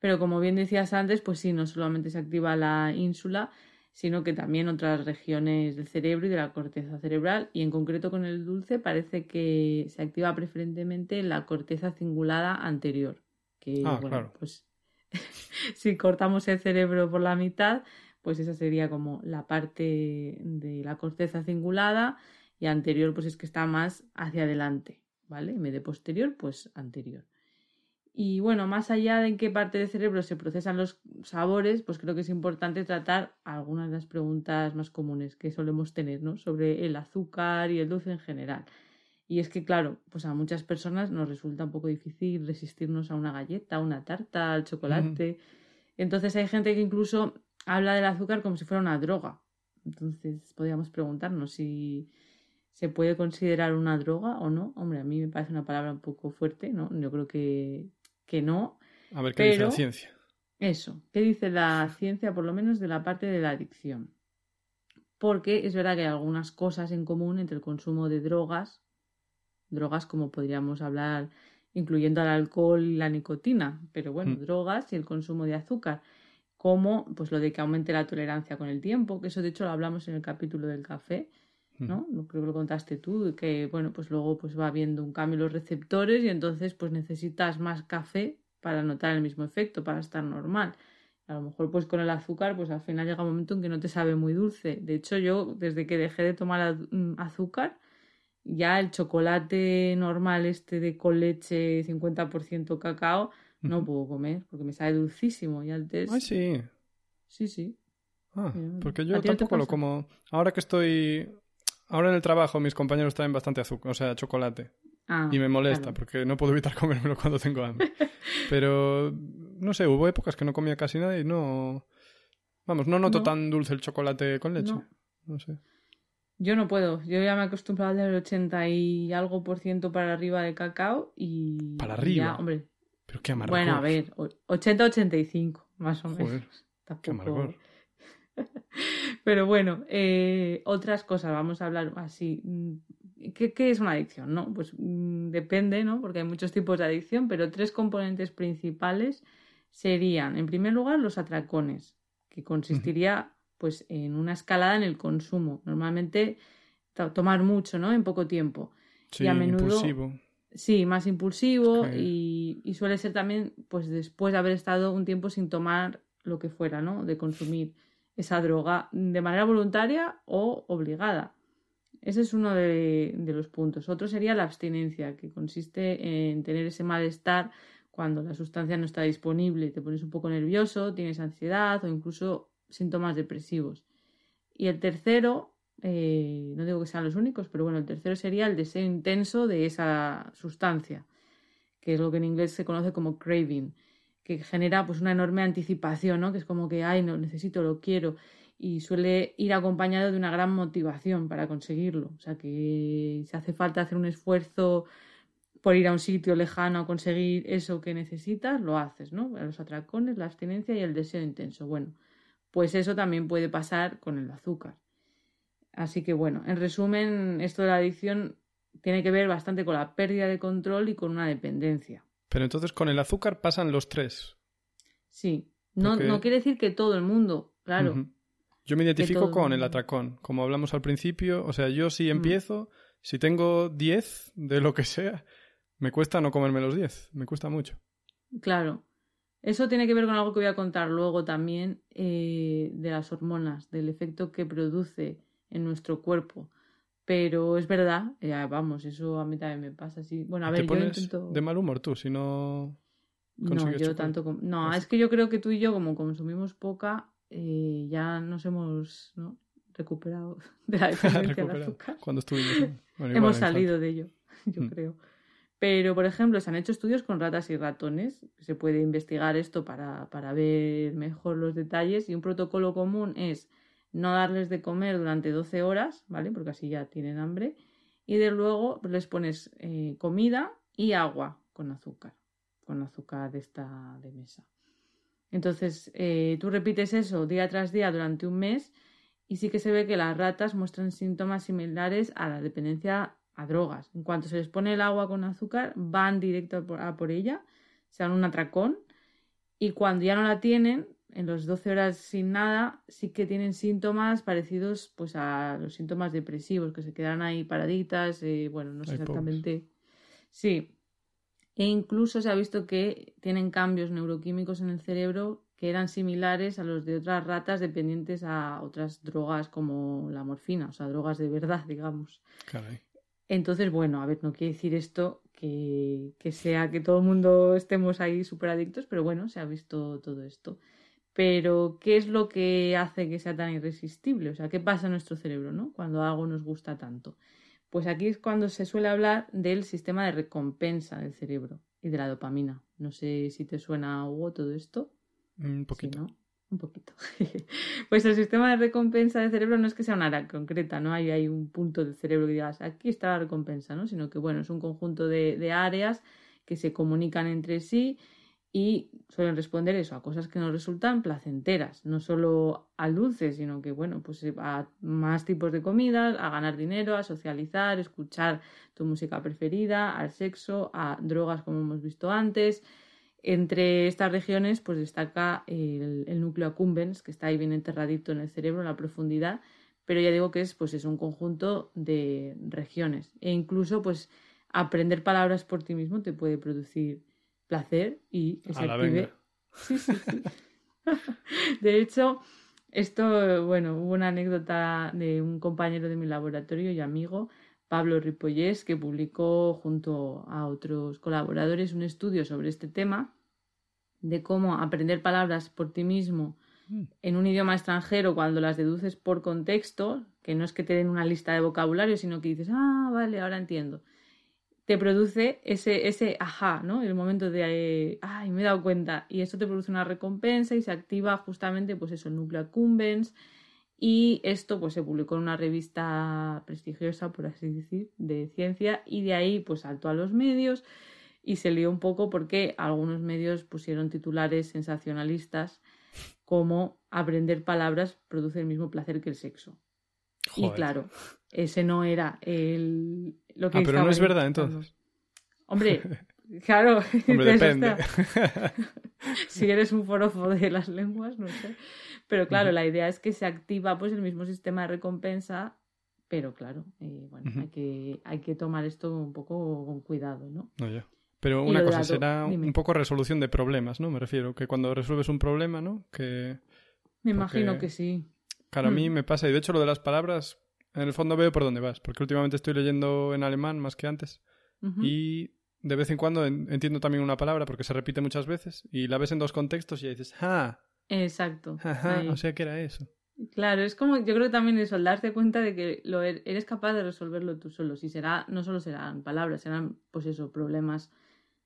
Pero como bien decías antes, pues sí, no solamente se activa la ínsula, sino que también otras regiones del cerebro y de la corteza cerebral. Y en concreto con el dulce parece que se activa preferentemente la corteza cingulada anterior. Que, ah, claro. pues si cortamos el cerebro por la mitad, pues esa sería como la parte de la corteza cingulada y anterior pues es que está más hacia adelante, ¿vale? En vez de posterior, pues anterior. Y bueno, más allá de en qué parte del cerebro se procesan los sabores, pues creo que es importante tratar algunas de las preguntas más comunes que solemos tener, ¿no? Sobre el azúcar y el dulce en general. Y es que, claro, pues a muchas personas nos resulta un poco difícil resistirnos a una galleta, a una tarta, al chocolate. Entonces hay gente que incluso habla del azúcar como si fuera una droga. Entonces podríamos preguntarnos si ¿Se puede considerar una droga o no? Hombre, a mí me parece una palabra un poco fuerte, ¿no? Yo creo que, que no. A ver qué dice la ciencia. Eso, ¿qué dice la ciencia, por lo menos de la parte de la adicción? Porque es verdad que hay algunas cosas en común entre el consumo de drogas, drogas como podríamos hablar incluyendo al alcohol y la nicotina, pero bueno, mm. drogas y el consumo de azúcar, como pues lo de que aumente la tolerancia con el tiempo, que eso de hecho lo hablamos en el capítulo del café, ¿no? Creo que lo contaste tú, que bueno, pues luego pues va habiendo un cambio en los receptores y entonces pues necesitas más café para notar el mismo efecto, para estar normal. A lo mejor pues con el azúcar pues al final llega un momento en que no te sabe muy dulce. De hecho yo desde que dejé de tomar mm, azúcar ya el chocolate normal este de con leche 50% cacao no puedo comer porque me sabe dulcísimo y antes... Ay, sí. Sí, sí. Ah, porque yo tampoco lo como. Ahora que estoy Ahora en el trabajo mis compañeros traen bastante azúcar, o sea, chocolate. Ah, y me molesta claro. porque no puedo evitar comérmelo cuando tengo hambre. Pero, no sé, hubo épocas que no comía casi nada y no... Vamos, no noto No. tan dulce el chocolate con leche. No. No, sé. Yo no puedo. Yo ya me he acostumbrado al del 80 y algo por ciento para arriba de cacao y. ¿Para arriba? Ya, hombre. Pero qué amargor. Bueno, a ver, o- 80-85, más o menos. Tampoco- qué amargor. Pero bueno, eh, otras cosas, vamos a hablar así. Mm, ¿Qué, qué es una adicción? No, pues mm, depende, ¿no? Porque hay muchos tipos de adicción, pero tres componentes principales serían, en primer lugar, los atracones, que consistiría pues en una escalada en el consumo. Normalmente to- tomar mucho, ¿no? En poco tiempo. Sí, y a menudo- impulsivo. Sí, más impulsivo y, y suele ser también, pues después de haber estado un tiempo sin tomar lo que fuera, ¿no? De consumir esa droga de manera voluntaria o obligada. Ese es uno de, los puntos. Otro sería la abstinencia, que consiste en tener ese malestar cuando la sustancia no está disponible. Te pones un poco nervioso, tienes ansiedad o incluso síntomas depresivos. Y el tercero, eh, no digo que sean los únicos, pero bueno, el tercero sería el deseo intenso de esa sustancia, que es lo que en inglés se conoce como craving, que genera pues una enorme anticipación, ¿no? Que es como que, ay, no, necesito, lo quiero. Y suele ir acompañado de una gran motivación para conseguirlo. O sea, que si hace falta hacer un esfuerzo por ir a un sitio lejano a conseguir eso que necesitas, lo haces, ¿no? Los atracones, la abstinencia y el deseo intenso. Bueno, pues eso también puede pasar con el azúcar. Así que bueno, en resumen, esto de la adicción tiene que ver bastante con la pérdida de control y con una dependencia. Pero entonces con el azúcar pasan los tres. Sí, no, Porque- no quiere decir que todo el mundo, claro. Yo me identifico con el atracón, como hablamos al principio. O sea, yo si Mm. empiezo, si tengo 10 de lo que sea, me cuesta no comerme los 10. Me cuesta mucho. Claro. Eso tiene que ver con algo que voy a contar luego también eh, de las hormonas, del efecto que produce en nuestro cuerpo. Pero es verdad, eh, vamos, eso a mí también me pasa así. Bueno, a Te ver, yo intento. de mal humor tú, si no... No, yo tanto como... No, es que yo creo que tú y yo, como consumimos poca, eh, ya nos hemos ¿no? recuperado de la dependencia recuperado. azúcar. Cuando estuvimos... Bueno, igual Hemos salido de ello, yo Mm. creo. Pero, por ejemplo, se han hecho estudios con ratas y ratones. Se puede investigar esto para, para ver mejor los detalles. Y un protocolo común es no darles de comer durante 12 horas, ¿vale? Porque así ya tienen hambre. Y de luego les pones eh, comida y agua con azúcar. Con azúcar de esta de mesa. Entonces, eh, tú repites eso día tras día durante un mes y sí que se ve que las ratas muestran síntomas similares a la dependencia a drogas. En cuanto se les pone el agua con azúcar, van directo por, por ella, se dan un atracón y cuando ya no la tienen, en los 12 horas sin nada, sí que tienen síntomas parecidos pues a los síntomas depresivos, que se quedan ahí paraditas, eh, bueno, no sé exactamente. Sí. E incluso se ha visto que tienen cambios neuroquímicos en el cerebro que eran similares a los de otras ratas dependientes a otras drogas como la morfina, o sea, drogas de verdad, digamos. Caray. Entonces, bueno, a ver, no quiere decir esto que, que sea que todo el mundo estemos ahí súper adictos, pero bueno, se ha visto todo esto. Pero, ¿qué es lo que hace que sea tan irresistible? O sea, ¿qué pasa en nuestro cerebro, no? Cuando algo nos gusta tanto. Pues aquí es cuando se suele hablar del sistema de recompensa del cerebro y de la dopamina. No sé si te suena, Hugo, todo esto. Un Sí, poquito. ¿no? Un poquito. pues el sistema de recompensa del cerebro no es que sea una área concreta, ¿no? Hay, hay un punto del cerebro que digas, aquí está la recompensa, ¿no? Sino que, bueno, es un conjunto de, de áreas que se comunican entre sí y suelen responder eso, a cosas que nos resultan placenteras, no solo al dulce, sino que, bueno, pues a más tipos de comida, a ganar dinero, a socializar, escuchar tu música preferida, al sexo, a drogas como hemos visto antes. Entre estas regiones, pues destaca el, el núcleo accumbens, que está ahí bien enterradito en el cerebro, en la profundidad, pero ya digo que es, pues, es un conjunto de regiones. E incluso, pues, aprender palabras por ti mismo te puede producir placer y que se active. venga. Sí, sí, sí. De hecho, esto, bueno, hubo una anécdota de un compañero de mi laboratorio y amigo, Pablo Ripollés, que publicó junto a otros colaboradores un estudio sobre este tema de cómo aprender palabras por ti mismo Mm. en un idioma extranjero cuando las deduces por contexto, que no es que te den una lista de vocabulario, sino que dices, ah, vale, ahora entiendo. Te produce ese, ese ajá, ¿no? El momento de, ay, me he dado cuenta. Y esto te produce una recompensa y se activa justamente, pues eso, el núcleo accumbens. Y esto, pues se publicó en una revista prestigiosa, por así decir, de ciencia. Y de ahí, pues saltó a los medios y se lió un poco porque algunos medios pusieron titulares sensacionalistas como aprender palabras produce el mismo placer que el sexo. Y claro, ese no era el, lo que... Ah, pero no es verdad entonces. Hombre, claro. Hombre, depende. si eres un forofo de las lenguas, no sé. Pero claro, la idea es que se activa pues el mismo sistema de recompensa, pero claro, eh, bueno, hay, que, hay que tomar esto un poco con cuidado, ¿no? No, ya. Pero una cosa será un poco resolución de problemas, ¿no? Me refiero, que cuando resuelves un problema, ¿no? Que... Me imagino que sí. Claro, a mí hmm. me pasa, y de hecho lo de las palabras, en el fondo veo por dónde vas, porque últimamente estoy leyendo en alemán más que antes, y de vez en cuando entiendo también una palabra porque se repite muchas veces, y la ves en dos contextos y dices, ¡ah! Exacto. o sea que era eso. Claro, es como, yo creo que también eso, darte cuenta de que lo er, eres capaz de resolverlo tú solo. Si será, no solo serán palabras, serán, pues eso, problemas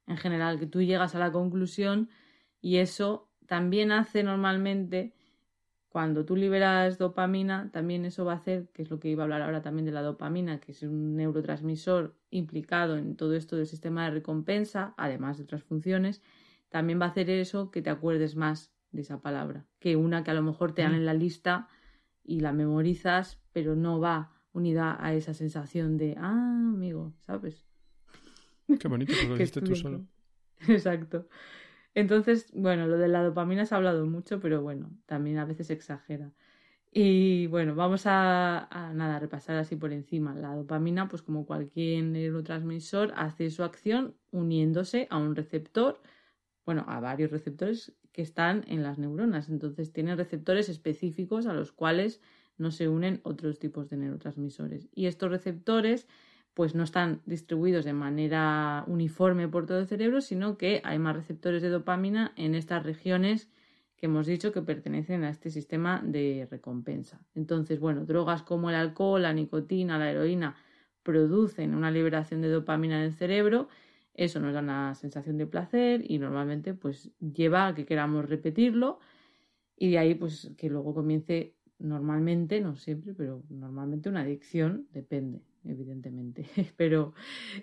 en general, que tú llegas a la conclusión y eso también hace normalmente cuando tú liberas dopamina, también eso va a hacer, que es lo que iba a hablar ahora también de la dopamina, que es un neurotransmisor implicado en todo esto del sistema de recompensa, además de otras funciones, también va a hacer eso que te acuerdes más de esa palabra, que una que a lo mejor te dan en la lista y la memorizas, pero no va unida a esa sensación de, ah, amigo, ¿sabes? Qué bonito, porque lo dijiste tú solo. Exacto. Entonces, bueno, lo de la dopamina se ha hablado mucho, pero bueno, también a veces exagera. Y bueno, vamos a, nada, repasar así por encima. La dopamina, pues como cualquier neurotransmisor, hace su acción uniéndose a un receptor, bueno, a varios receptores que están en las neuronas. Entonces tienen receptores específicos a los cuales no se unen otros tipos de neurotransmisores. Y estos receptores pues no están distribuidos de manera uniforme por todo el cerebro, sino que hay más receptores de dopamina en estas regiones que hemos dicho que pertenecen a este sistema de recompensa. Entonces, bueno, drogas como el alcohol, la nicotina, la heroína producen una liberación de dopamina en el cerebro, eso nos da una sensación de placer y normalmente pues lleva a que queramos repetirlo. Y de ahí pues que luego comience normalmente, no siempre, pero normalmente una adicción, depende, evidentemente. Pero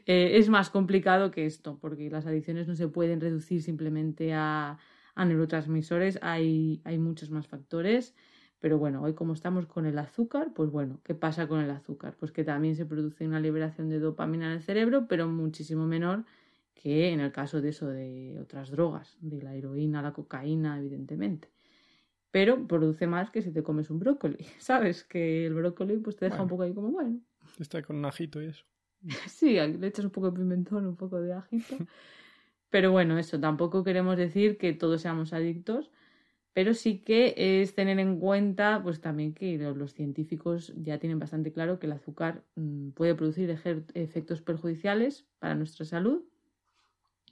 eh, es más complicado que esto, porque las adicciones no se pueden reducir simplemente a, a neurotransmisores, hay, hay muchos más factores. Pero bueno, hoy como estamos con el azúcar, pues bueno, ¿qué pasa con el azúcar? Pues que también se produce una liberación de dopamina en el cerebro, pero muchísimo menor que en el caso de eso de otras drogas, de la heroína, la cocaína, evidentemente pero produce más que si te comes un brócoli, ¿sabes? Que el brócoli pues te deja un poco ahí como, bueno. Está con un ajito y eso. sí, le echas un poco de pimentón, un poco de ajito. pero bueno, eso, tampoco queremos decir que todos seamos adictos, pero sí que es tener en cuenta pues también que los científicos ya tienen bastante claro que el azúcar mm, puede producir efectos perjudiciales para nuestra salud.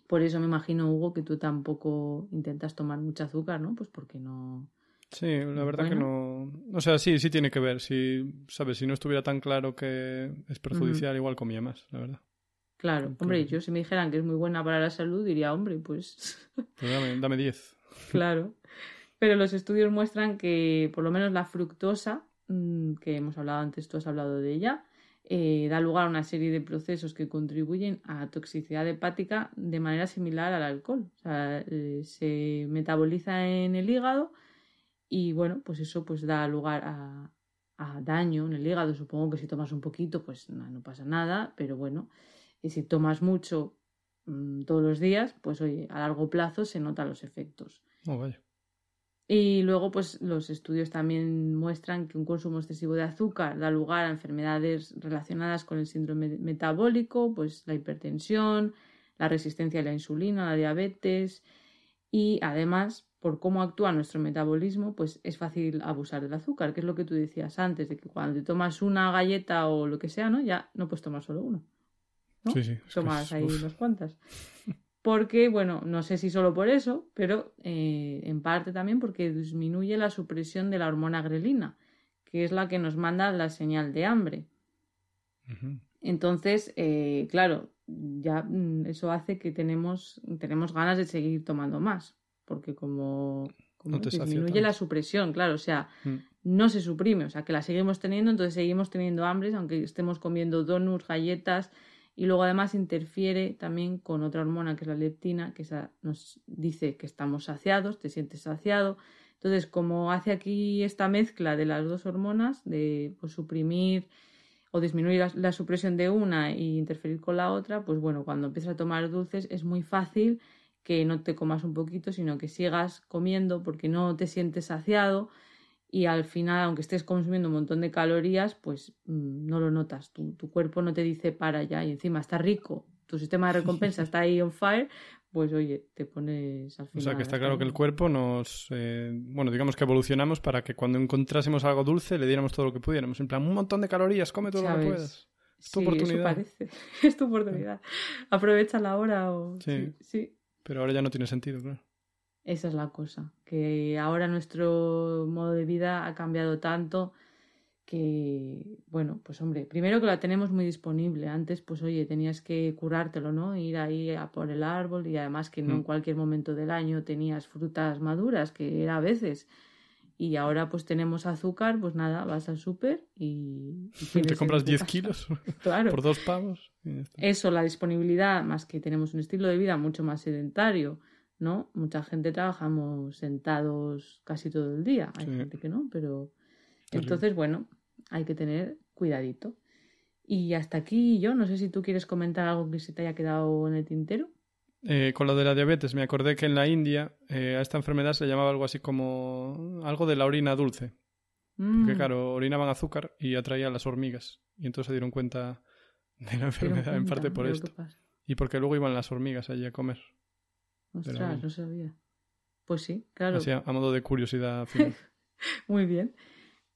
Por eso me imagino, Hugo, que tú tampoco intentas tomar mucho azúcar, ¿no? Pues porque no, Sí, la verdad que no. O sea, sí, sí tiene que ver. Si, ¿sabes? Si no estuviera tan claro que es perjudicial, igual comía más, la verdad. Claro, hombre, yo si me dijeran que es muy buena para la salud, diría, hombre, pues. pues dame 10. claro. Pero los estudios muestran que por lo menos la fructosa, mm, que hemos hablado antes, tú has hablado de ella, eh, da lugar a una serie de procesos que contribuyen a toxicidad hepática de manera similar al alcohol. O sea, eh, se metaboliza en el hígado y bueno, pues eso pues da lugar a, daño en el hígado. Supongo que si tomas un poquito, pues no, pasa nada, pero bueno, y si tomas mucho mm, todos los días, pues oye, a largo plazo se notan los efectos. Oh, y luego, pues los estudios también muestran que un consumo excesivo de azúcar da lugar a enfermedades relacionadas con el síndrome metabólico, pues la hipertensión, la resistencia a la insulina, la diabetes y además por cómo actúa nuestro metabolismo, pues es fácil abusar del azúcar, que es lo que tú decías antes, de que cuando te tomas una galleta o lo que sea, ¿no? Ya no puedes tomar solo uno. ¿no? Sí, sí. Tomas ahí unas cuantas. Porque, bueno, no sé si solo por eso, pero eh, en parte también porque disminuye la supresión de la hormona grelina, que es la que nos manda la señal de hambre. Entonces, eh, claro, ya mm, eso hace que tenemos, tenemos ganas de seguir tomando más, porque como, como disminuye la supresión, claro, o sea, mm. no se suprime, o sea, que la seguimos teniendo, entonces seguimos teniendo hambre, aunque estemos comiendo donuts, galletas, y luego además interfiere también con otra hormona que es la leptina, que esa nos dice que estamos saciados, te sientes saciado. Entonces, como hace aquí esta mezcla de las dos hormonas, de pues, suprimir o disminuir la, supresión de una e interferir con la otra, pues bueno, cuando empiezas a tomar dulces es muy fácil que no te comas un poquito, sino que sigas comiendo porque no te sientes saciado y al final, aunque estés consumiendo un montón de calorías, pues mm, no lo notas, tu, tu, cuerpo no te dice para ya y encima está rico, tu sistema de recompensa está ahí on fire, pues oye, te pones al final. O sea, que está claro que el cuerpo nos. Eh, bueno, digamos que evolucionamos para que cuando encontrásemos algo dulce le diéramos todo lo que pudiéramos. En plan, un montón de calorías, come todo lo que puedas. Es tu oportunidad. Eso parece. es tu oportunidad. Aprovecha la hora o. Sí. sí. Pero ahora ya no tiene sentido, claro. Esa es la cosa. Que ahora nuestro modo de vida ha cambiado tanto que, bueno, pues hombre, primero que la tenemos muy disponible. Antes, pues oye, tenías que curártelo, ¿no? Ir ahí a por el árbol y además que no en mm. cualquier momento del año tenías frutas maduras, que era a veces. Y ahora pues tenemos azúcar, pues nada, vas al súper y, Te compras 10 kilos claro. por dos pavos. Eso, la disponibilidad, más que tenemos un estilo de vida mucho más sedentario, ¿no? Mucha gente trabajamos sentados casi todo el día. Hay gente que no, pero entonces, bueno, hay que tener cuidadito. Y hasta aquí yo, no sé si tú quieres comentar algo que se te haya quedado en el tintero. Eh, con lo de la diabetes, me acordé que en la India eh, a esta enfermedad se llamaba algo así como algo de la orina dulce. Porque mm. claro, orinaban azúcar y atraía a las hormigas. Y entonces se dieron cuenta de la enfermedad en parte por esto. Y porque luego iban las hormigas allí a comer. Ostras, no sabía. Pues sí, claro. Así a, modo de curiosidad. Muy bien.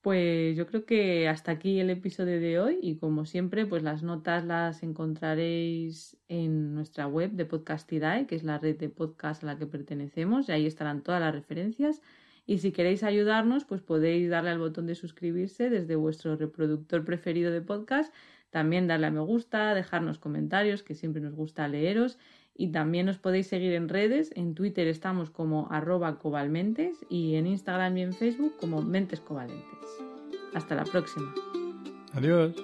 Pues yo creo que hasta aquí el episodio de hoy y como siempre pues las notas las encontraréis en nuestra web de Podcastidae, que es la red de podcast a la que pertenecemos y ahí estarán todas las referencias y si queréis ayudarnos pues podéis darle al botón de suscribirse desde vuestro reproductor preferido de podcast, también darle a me gusta, dejarnos comentarios que siempre nos gusta leeros y también os podéis seguir en redes. En Twitter estamos como arroba cobalmentes y en Instagram y en Facebook como mentes covalentes. Hasta la próxima. Adiós.